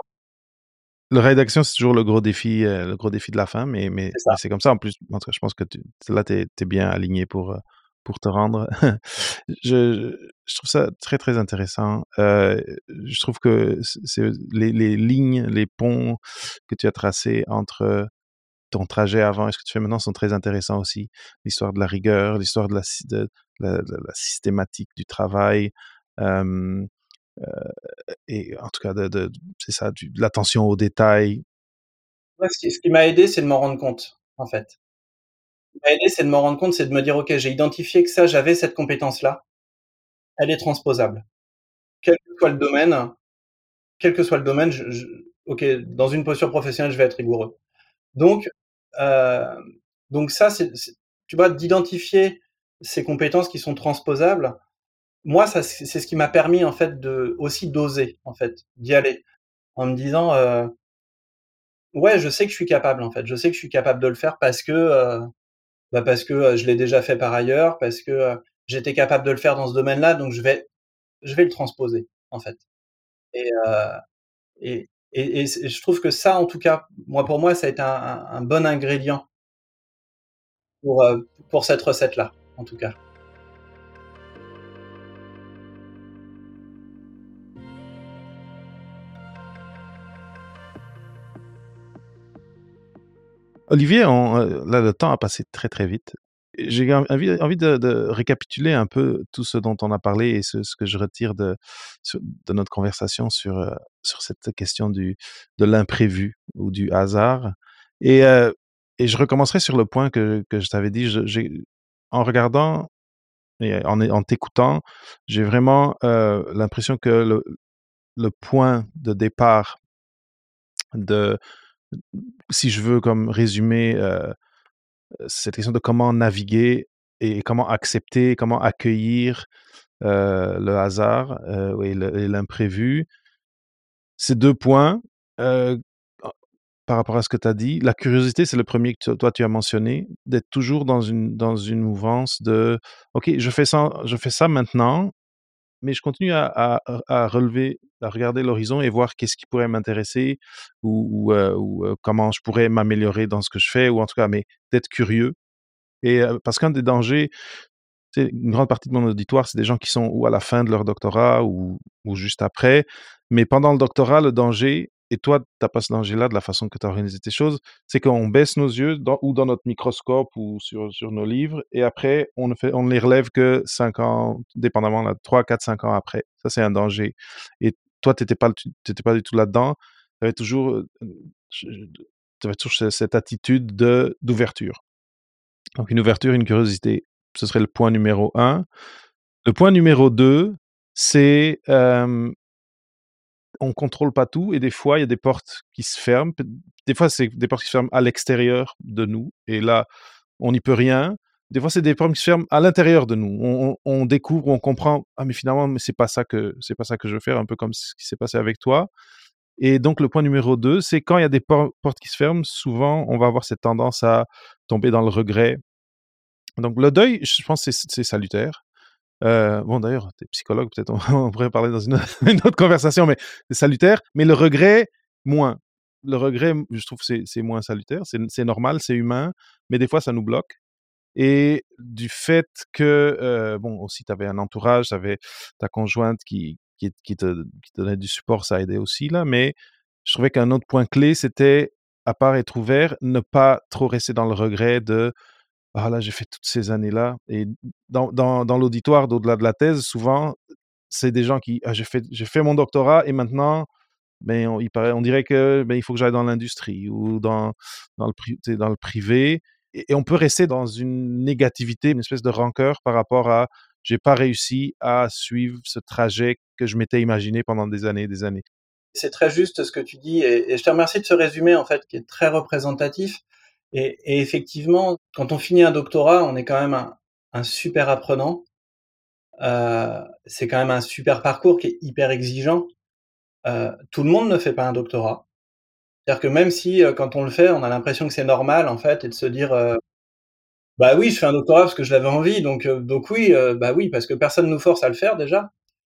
La rédaction, c'est toujours le gros défi, heu, le gros défi de la fin, mais mais C'est mais ça. c'est comme ça en plus. En tout cas, je pense que tu là, tu es tu es bien aligné pour, heu, pour te rendre. Je je trouve ça très, très intéressant. Heu, je trouve que c'est les les lignes, les ponts que tu as tracés entre ton trajet avant et ce que tu fais maintenant sont très intéressants aussi. L'histoire de la rigueur, l'histoire de la systématique du travail, et en tout cas de c'est ça, de l'attention aux détails. Ce qui m'a aidé, c'est de m'en rendre compte, en fait. Ce qui m'a aidé, c'est de m'en rendre compte, c'est de me dire: «OK, j'ai identifié que ça, j'avais cette compétence-là, elle est transposable». Quel que soit le domaine quel que soit le domaine, OK, dans une posture professionnelle, je vais être rigoureux. Donc donc ça, c'est tu vois, d'identifier ces compétences qui sont transposables moi, ça c'est ce qui m'a permis, en fait, de aussi d'oser, en fait, d'y aller. En me disant, heu ouais, je sais que je suis capable, en fait. Je sais que je suis capable de le faire parce que, bah, parce que, je l'ai déjà fait par ailleurs, parce que, j'étais capable de le faire dans ce domaine-là, donc je vais je vais le transposer, en fait et et et je trouve que ça, en tout cas, moi, pour moi, ça a été un bon ingrédient pour, heu, pour cette recette-là, en tout cas. Olivier, heu, là, le temps a passé très, très vite. J'ai en envie envie de récapituler un peu tout ce dont on a parlé et ce que je retire de notre conversation sur, heu, sur cette question du de l'imprévu ou du hasard et et je recommencerai sur le point que je t'avais dit. En regardant et en t'écoutant, j'ai vraiment, heu, l'impression que le le point de départ de si je veux comme résumer, cette question de comment naviguer et comment accepter, comment accueillir, heu, le hasard, heu, et l'imprévu. Ces 2 points, en par rapport à ce que tu as dit, la curiosité, c'est le premier que to toi tu as mentionné, d'être toujours dans une dans une mouvance de: «OK, je fais ça je fais ça maintenant, mais je continue à à relever, à regarder l'horizon et voir qu'est-ce qui pourrait m'intéresser ou ou, heu, comment je pourrais m'améliorer dans ce que je fais» ou en tout cas, mais d'être curieux et heu, parce qu'un des dangers, une grande partie de mon auditoire, c'est des gens qui sont ou à la fin de leur doctorat ou ou juste après, mais pendant le doctorat, le danger et toi, tu as pas ce danger-là de la façon que tu as organisé tes choses, c'est qu'on baisse nos yeux ou dans notre microscope ou sur sur nos livres et après on ne fait on les relève que 5 ans, dépendamment là, 3-4-5 ans après. Ça, c'est un danger et toi, tu étais pas du tout là-dedans. Tu avais toujours, avais toujours ce cette attitude de d'ouverture. Donc une ouverture, une curiosité, ce serait le point numéro 1. Le point numéro 2, c'est, on contrôle pas tout et des fois, il y a des portes qui se ferment. Des fois, c'est des portes qui se ferment à l'extérieur de nous et là, on n'y peut rien. Des fois, c'est des portes qui se ferment à l'intérieur de nous. On on découvre, on comprend: «Ah mais finalement, mais c'est pas ça que c'est pas ça que je veux faire», un peu comme ce qui s'est passé avec toi et donc le point numéro 2, c'est quand il y a des por portes qui se ferment, souvent, on va avoir cette tendance à tomber dans le regret. Donc le deuil, je pense c'est salutaire. Heu, bon d'ailleurs, tu es psychologue, peut-être on on pourrait parler dans une autre conversation, mais c'est salutaire, mais le regret, moins. Le regret, je trouve c'est moins salutaire, c'est normal, c'est humain, mais des fois ça nous bloque et du fait que, heu, bon aussi tu avais un entourage, tu avais ta conjointe qui te qui te donnait du support, ça a aidé aussi là, mais je trouvais qu'un autre point clé, c'était, à part être ouvert, ne pas trop rester dans le regret de: «Ah là, j'ai fait toutes ces années-là» et dans dans l'auditoire d'au-delà de la thèse, souvent, c'est des gens qui: «Ah j'ai fait j'ai fait mon doctorat et maintenant, ben, on il paraît on dirait que, ben, il faut que j'aille dans l'industrie ou dans dans le privé» et et on peut rester dans une négativité, une espèce de rancœur par rapport à: «J'ai pas réussi à suivre ce trajet que je m'étais imaginé pendant des années et des années». C'est très juste ce que tu dis et et je te remercie de ce résumé, en fait, qui est très représentatif et et effectivement, quand on finit un doctorat, on est quand même un un super apprenant. Heu, c'est quand même un super parcours qui est hyper exigeant. Heu, tout le monde ne fait pas un doctorat. C'est-à-dire que même si, heu, quand on le fait, on a l'impression que c'est normal, en fait et de se dire, heu: «Bah oui, je fais un doctorat parce que je l'avais envie donc heu, donc oui, heu, bah oui» parce que personne nous force à le faire déjà,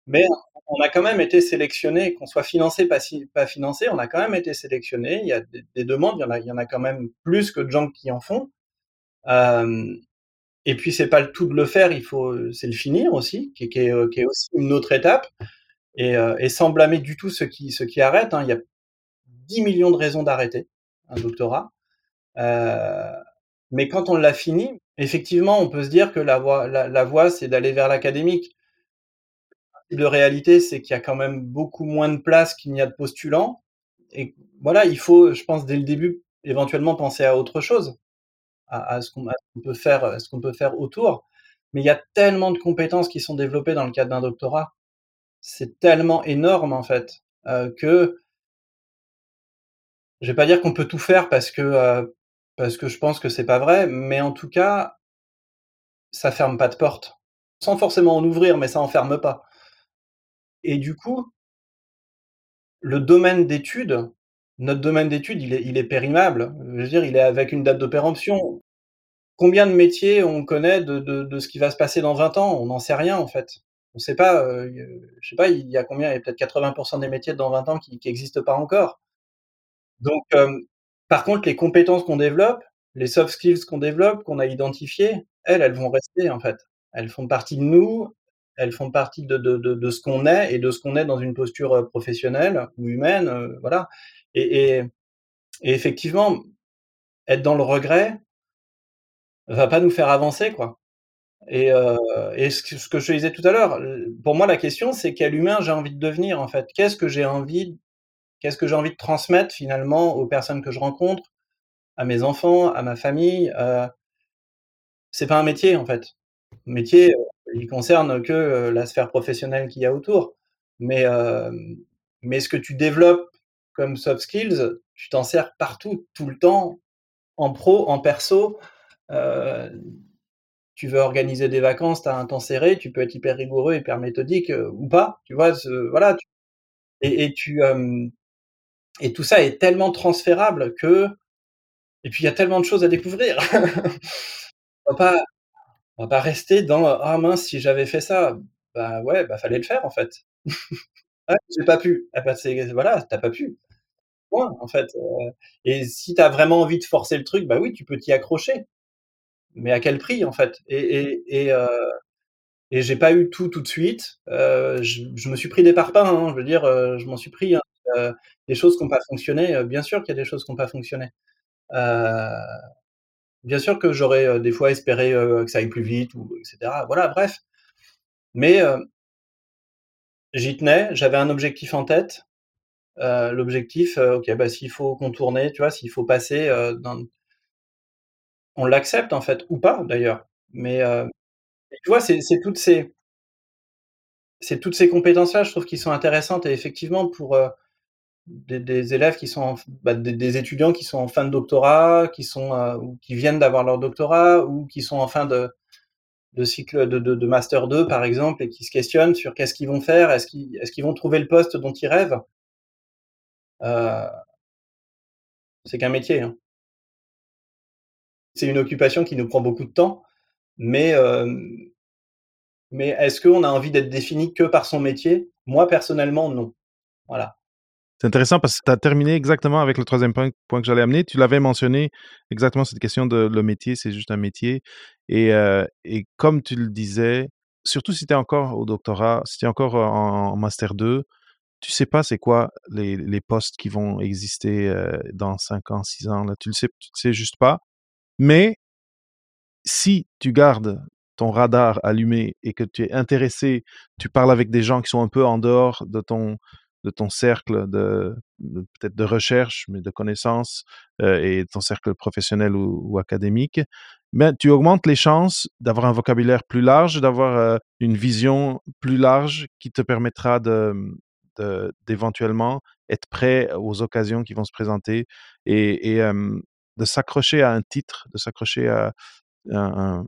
mais on a quand même été sélectionnés, qu'on soit financé, pas financé, on a quand même été sélectionnés. Il y a des des demandes, il y en a quand même plus que de gens qui en font. Hem et puis c'est pas le tout de le faire, il faut, c'est le finir aussi, qui est aussi une autre étape et et sans blâmer du tout ceux qui ceux qui arrêtent, hein. Il y a 10 000 000 de raisons d'arrêter un doctorat. Heu, mais quand on l'a fini, effectivement, on peut se dire que la voie la voie, c'est d'aller vers l'académique. De réalité, c'est qu'il y a quand même beaucoup moins de place qu'il n'y a de postulants et voilà, il faut, je pense, dès le début, éventuellement penser à autre chose, à à ce qu'on à peut faire, heu, ce qu'on peut faire autour. Mais il y a tellement de compétences qui sont développées dans le cadre d'un doctorat. C'est tellement énorme, en fait, heu, que je vais pas dire qu'on peut tout faire parce que, heu, parce que je pense que c'est pas vrai, mais en tout cas ça ferme pas de porte. sans forcément en ouvrir, mais ça enferme pas. Et du coup le domaine d'études, notre domaine d'études, il est périmable. Je veux dire, il est avec une date de péremption. Combien de métiers on connaît de de ce qui va se passer dans 20 ans? On n'en sait rien, en fait. On sait pas, heu, il y a je sais pas, il y a combien? Il y a peut-être 80 des métiers dans 20 ans qui qui existent pas encore. Donc, hem, par contre, les compétences qu'on développe, les soft skills qu'on développe, qu'on a identifiées, elles, elles vont rester, en fait. Elles font partie de nous, elles font partie de de de de ce qu'on est et de ce qu'on est dans une posture, heu, professionnelle ou humaine, heu, voilà. Et effectivement, être dans le regret va pas nous faire avancer, quoi. Et heu et ce que ce que je disais tout à l'heure, pour moi, la question, c'est quel humain j'ai envie de devenir, en fait? Qu'est-ce que j'ai envie qu'est-ce que j'ai envie de transmettre, finalement, aux personnes que je rencontre, à mes enfants, à ma famille? Heu c'est pas un métier, en fait. Métier, heu, il concerne que, heu, la sphère professionnelle qu'il y a autour. Mais, mais ce que tu développes comme soft skills, tu t'en sers partout, tout le temps, en pro, en perso. Heu, tu veux organiser des vacances, tu as un temps serré, tu peux être hyper rigoureux, hyper méthodique, ou pas, tu vois? Voilà, et tu, et tout ça est tellement transférable que et puis il y a tellement de choses à découvrir. Pas on va pas rester dans: «Ah mince, si j'avais fait ça». Bah ouais, bah fallait le faire, en fait. «Ah, j'ai pas pu». Ah bah voilà, tu as pas pu. En fait, heu et si tu as vraiment envie de forcer le truc, bah oui, tu peux t'y accrocher. Mais à quel prix, en fait? Et et et heu et j'ai pas eu tout, tout de suite. Heu, je me suis pris des parpaings, hein, je veux dire, je m'en suis pris, hein, des choses qui ont pas fonctionné, bien sûr qu'il y a des choses qui ont pas fonctionné. Bien sûr que j'aurais, des fois espéré, que ça aille plus vite ou et cetera. Voilà, bref. Mais, j'y tenais, j'avais un objectif en tête. L'objectif, OK, bah, s'il faut contourner, tu vois? S'il faut passer, dans on l'accepte, en fait, ou pas d'ailleurs. Mais, tu vois, c'est toutes ces ces compétences-là, je trouve, qui sont intéressantes et effectivement pour, des élèves qui sont bah, des étudiants qui sont en fin de doctorat, qui sont, ou qui viennent d'avoir leur doctorat ou qui sont en fin de cycle de master 2, par exemple et qui se questionnent sur qu'est-ce qu'ils vont faire? Est-ce qu'ils vont trouver le poste dont ils rêvent? Heu c'est qu'un métier, hein. C'est une occupation qui nous prend beaucoup de temps, mais, hem mais est-ce qu'on a envie d'être défini que par son métier? Moi, personnellement, non. Voilà. C'est intéressant parce que tu as terminé exactement avec le 3e point que j'allais amener. Tu l'avais mentionné, exactement cette question de le métier, c'est juste un métier et et comme tu le disais, surtout si tu es encore au doctorat, si tu es encore en en master 2, tu sais pas c'est quoi les postes qui vont exister, heu, dans 5 ans, 6 ans, là, tu le sais tu le sais juste pas. Mais si tu gardes ton radar allumé et que tu es intéressé, tu parles avec des gens qui sont un peu en dehors de ton de ton cercle de peut-être de recherche, mais de connaissances, heu et ton cercle professionnel ou académique, ben, tu augmentes les chances d'avoir un vocabulaire plus large, d'avoir, heu, une vision plus large qui te permettra de, d'éventuellement être prêt aux occasions qui vont se présenter et de s'accrocher à un titre, de s'accrocher à un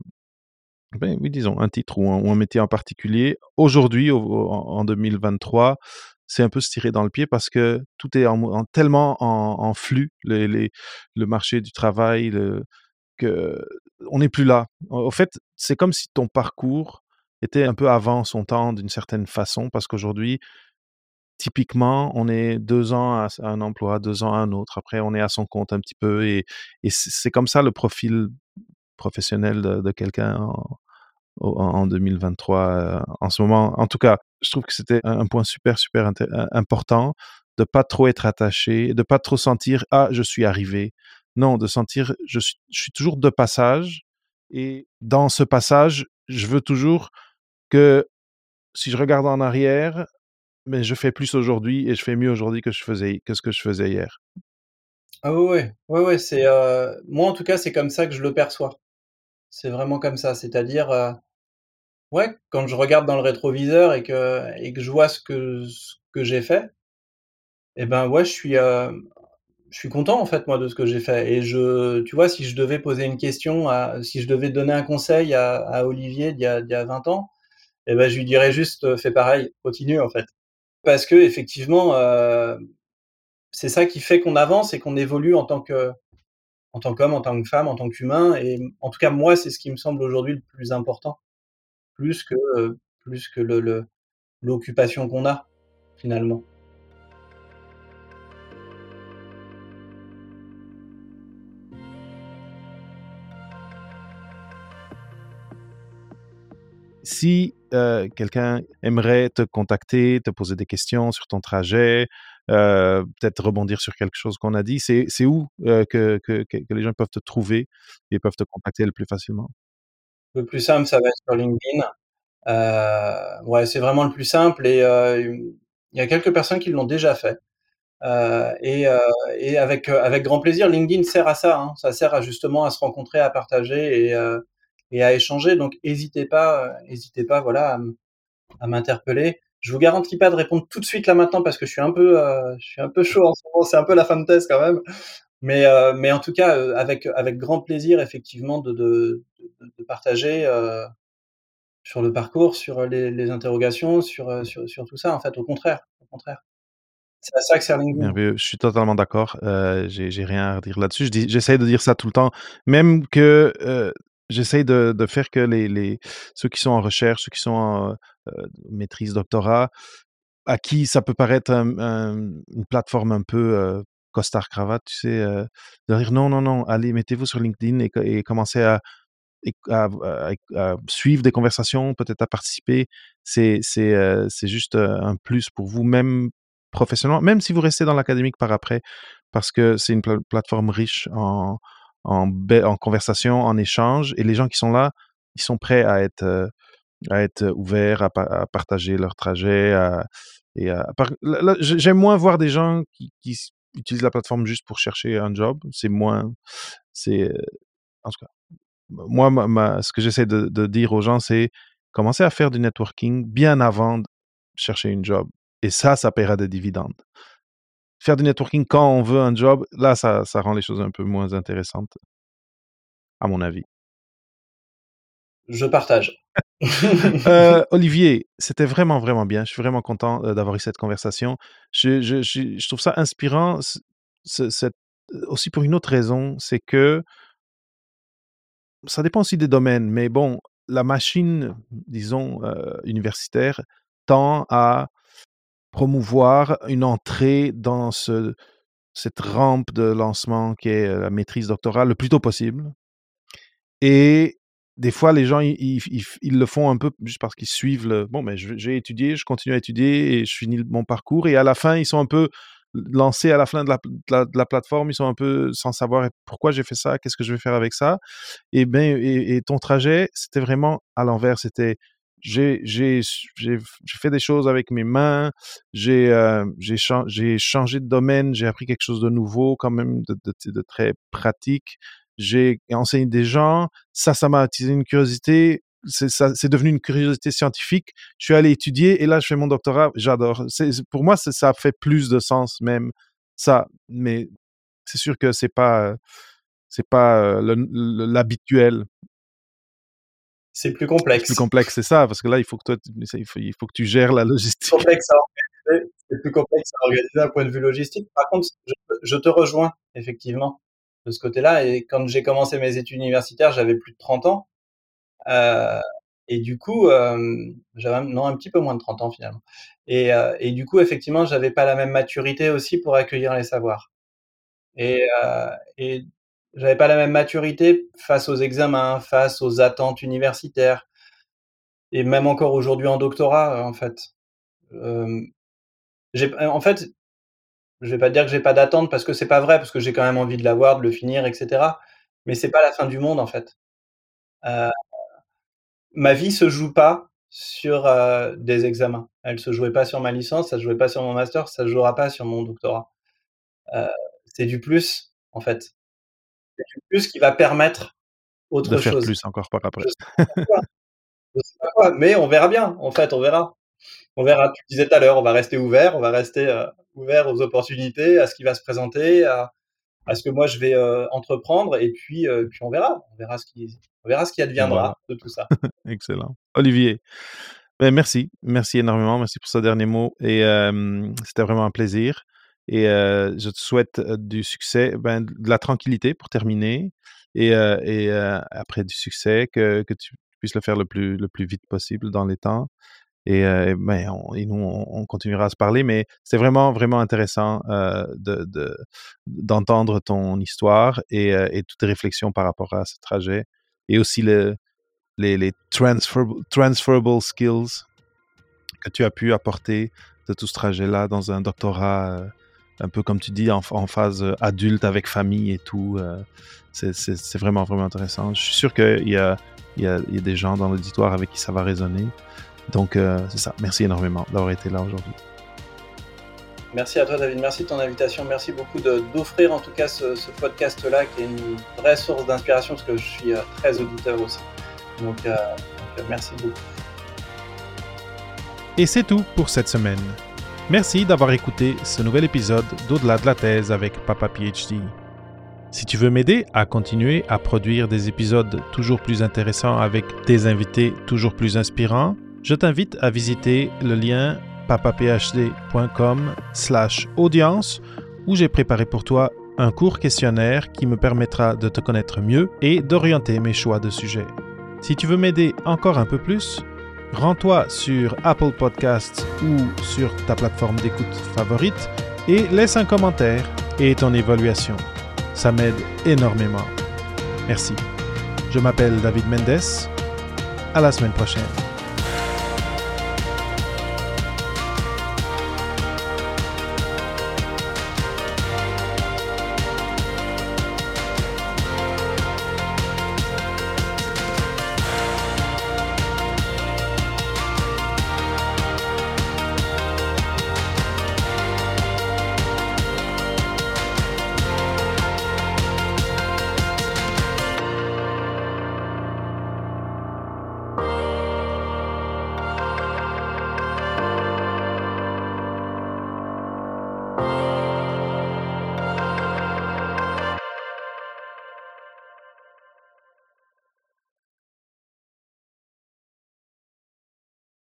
ben, oui, disons, un titre ou un métier en particulier. Aujourd'hui, au au en en 2023, c'est un peu se tirer dans le pied parce que tout est tellement en flux, le marché du travail, le qu'on n'est plus là. Au fait, c'est comme si ton parcours était un peu avant son temps d'une certaine façon parce qu'aujourd'hui, typiquement, on est 2 ans à un emploi, 2 ans à un autre. Après, on est à son compte un petit peu et c'est comme ça le profil professionnel de quelqu'un en au en en 2023, heu, en ce moment. En tout cas, je trouve que c'était un point super, super im important de pas trop être attaché, de pas trop sentir: «Ah, je suis arrivé». Non, de sentir: «Je suis toujours de passage et dans ce passage, je veux toujours que si je regarde en arrière, mais je fais plus aujourd'hui et je fais mieux aujourd'hui que que ce que je faisais hier». Ah ouais, ouais. Ouais, c'est, heu, moi, en tout cas, c'est comme ça que je le perçois. C'est vraiment comme ça, c'est-à-dire, heu, ouais, quand je regarde dans le rétroviseur et que et que je vois ce que que j'ai fait et ben, ouais, je suis, hem, je suis content, en fait, moi, de ce que j'ai fait et je tu vois, si je devais poser une question si je devais donner un conseil à Olivier d'il y a d'il y a 20 ans, et ben, je lui dirais juste: «Fais pareil, continue», en fait. Parce qu'effectivement, heu, c'est ça qui fait qu'on avance et qu'on évolue en tant que en tant qu'homme, en tant que femme, en tant qu'humain et en tout cas, moi, c'est ce qui me semble aujourd'hui le plus important. Plus que, plus que l'occupation qu'on a, finalement. Si, quelqu'un aimerait te contacter, te poser des questions sur ton trajet, peut-être rebondir sur quelque chose qu'on a dit, c'est où, que les gens peuvent te trouver et peuvent te contacter le plus facilement? Le plus simple, ça va être sur LinkedIn. Heu, ouais, c'est vraiment le plus simple et heu, il y a quelques personnes qui l'ont déjà fait. Heu et heu et avec, heu, avec grand plaisir. LinkedIn sert à ça, hein. Ça sert à justement à se rencontrer, à partager et heu et à échanger donc hésitez pas, hésitez pas, voilà, à m'interpeller. Je vous garantis pas de répondre tout de suite là maintenant parce que je suis un peu, je suis un peu chaud en ce moment, c'est un peu la fin de thèse quand même. Mais mais en tout cas, avec avec grand plaisir effectivement de de de partager, heu, sur le parcours, sur les les interrogations, sur, heu, sur sur tout ça en fait, au contraire, au contraire. C'est à ça que sert je suis totalement d'accord, heu, j'ai rien à redire là-dessus. J'essaie de dire ça tout le temps, même que, heu, j'essaie de faire que les les ceux qui sont en recherche, ceux qui sont en, maîtrise, doctorat, à qui ça peut paraître un un une plateforme un peu, costard cravate, tu sais, de dire: «Non, non, non, allez, mettez-vous sur LinkedIn et co et commencez à à suivre des conversations, peut-être à participer». C'est c'est juste, heu, un plus pour vous, même professionnellement, même si vous restez dans l'académique par après, parce que c'est une pla plateforme riche en en en conversation, en échange et les gens qui sont là, ils sont prêts à être, heu, à être ouverts, à à partager leur trajet, à et j'aime moins voir des gens qui qui utilisent la plateforme juste pour chercher un job. C'est moins c'est, heu, en tout cas, moi, ma ma ce que j'essaie de de dire aux gens, c'est: «Commencez à faire du networking bien avant de chercher une job» et ça, ça paiera des dividendes. Faire du networking quand on veut un job, là, ça ça rend les choses un peu moins intéressantes à mon avis. Je partage. Heu, Olivier, c'était vraiment, vraiment bien. Je suis vraiment content, heu, d'avoir eu cette conversation. Je je je je trouve ça inspirant, ce cette aussi pour une autre raison, c'est que ça dépend aussi des domaines, mais bon, la machine, disons, heu, universitaire tend à promouvoir une entrée dans ce cette rampe de lancement qui est, heu, la maîtrise doctorale le plus tôt possible. Et des fois, les gens, ils ils le font un peu juste parce qu'ils suivent le: «Bon, je j'ai étudié, je continue à étudier et je finis mon parcours» et à la fin, ils sont un peu lancés à la fin de la de la plateforme, ils sont un peu sans savoir: «Pourquoi j'ai fait ça? Qu'est-ce que je vais faire avec ça?» et ben et ton trajet, c'était vraiment à l'envers. C'était: «J'ai fait des choses avec mes mains, j'ai, heu, j'ai chan j'ai changé de domaine, j'ai appris quelque chose de nouveau quand même, de de de très pratique. J'ai enseigné des gens, ça, ça m'a attisé une curiosité, c'est devenu une curiosité scientifique. Je suis allé étudier et là, je fais mon doctorat, j'adore». Pour moi, ça fait plus de sens même, ça, mais c'est sûr que c'est pas, c'est pas, l'habituel. C'est plus C'est plus complexe. complexe, c'est ça, parce que là, il faut que toi, tu essayes il faut il faut que tu gères la logistique. Complexe à organiser, c'est plus complexe à organiser d'un point de vue logistique. Par contre, je te rejoins effectivement de ce côté-là et quand j'ai commencé mes études universitaires, j'avais plus de 30 ans, et du coup, j'avais non, un petit peu moins de 30 ans finalement et du coup, effectivement, j'avais pas la même maturité aussi pour accueillir les savoirs et heu et j'avais pas la même maturité face aux examens, face aux attentes universitaires et même encore aujourd'hui en doctorat, en fait. En fait, je vais pas dire que j'ai pas d'attente parce que c'est pas vrai, parce que j'ai quand même envie de l'avoir, de le finir et cetera, mais c'est pas la fin du monde, en fait. Ma vie se joue pas sur, heu, des examens. Elle se jouait pas sur ma licence, ça se jouait pas sur mon master, ça se jouera pas sur mon doctorat. Heu, c'est du plus, en fait. C'est du plus qui va permettre De autre faire chose. plus encore par après. Mais on verra bien, en fait, on verra. On verra. Tu disais tout à l'heure, on va rester ouvert, on va rester, heu, ouvert aux opportunités, à ce qui va se présenter, à à ce que moi je vais, heu, entreprendre et puis, heu, puis on verra. On verra ce qui on verra ce qui Voilà, adviendra de tout ça. excellent. Olivier Ben, merci, merci énormément, merci pour ce dernier mot et c'était vraiment un plaisir et je te souhaite du succès, ben, de la tranquillité pour terminer et, et après du succès, que, que, tu puisses le faire le plus, le plus vite possible dans les temps. Et, ben, et nous, on, continuera à se parler, mais c'est vraiment, vraiment intéressant de, d'entendre ton histoire et, et, toutes tes réflexions par rapport à ce trajet et aussi le, les, les transferable, skills que tu as pu apporter de tout ce trajet-là dans un doctorat un peu comme tu dis, en, phase euh, adulte avec famille et tout. Euh, c'est vraiment, vraiment intéressant. Je suis sûr qu'il y y, y a des gens dans l'auditoire avec qui ça va résonner. Donc, euh, c'est ça. Merci énormément d'avoir été là aujourd'hui. Merci à toi, David. Merci de ton invitation. Merci beaucoup d'offrir en tout cas ce, ce podcast-là qui est une vraie source d'inspiration parce que je suis très auditeur aussi. Donc, donc merci beaucoup. Et c'est tout pour cette semaine. Merci d'avoir écouté ce nouvel épisode d'Au-delà de la thèse avec Papa PhD. Si tu veux m'aider à continuer à produire des épisodes toujours plus intéressants avec des invités toujours plus inspirants, je t'invite à visiter le lien papaphd.com slash audience où j'ai préparé pour toi un court questionnaire qui me permettra de te connaître mieux et d'orienter mes choix de sujets. Si tu veux m'aider encore un peu plus, rends-toi sur Apple Podcasts ou sur ta plateforme d'écoute favorite et laisse un commentaire et ton évaluation. Ça m'aide énormément. Merci. Je m'appelle David Mendes. À la semaine prochaine.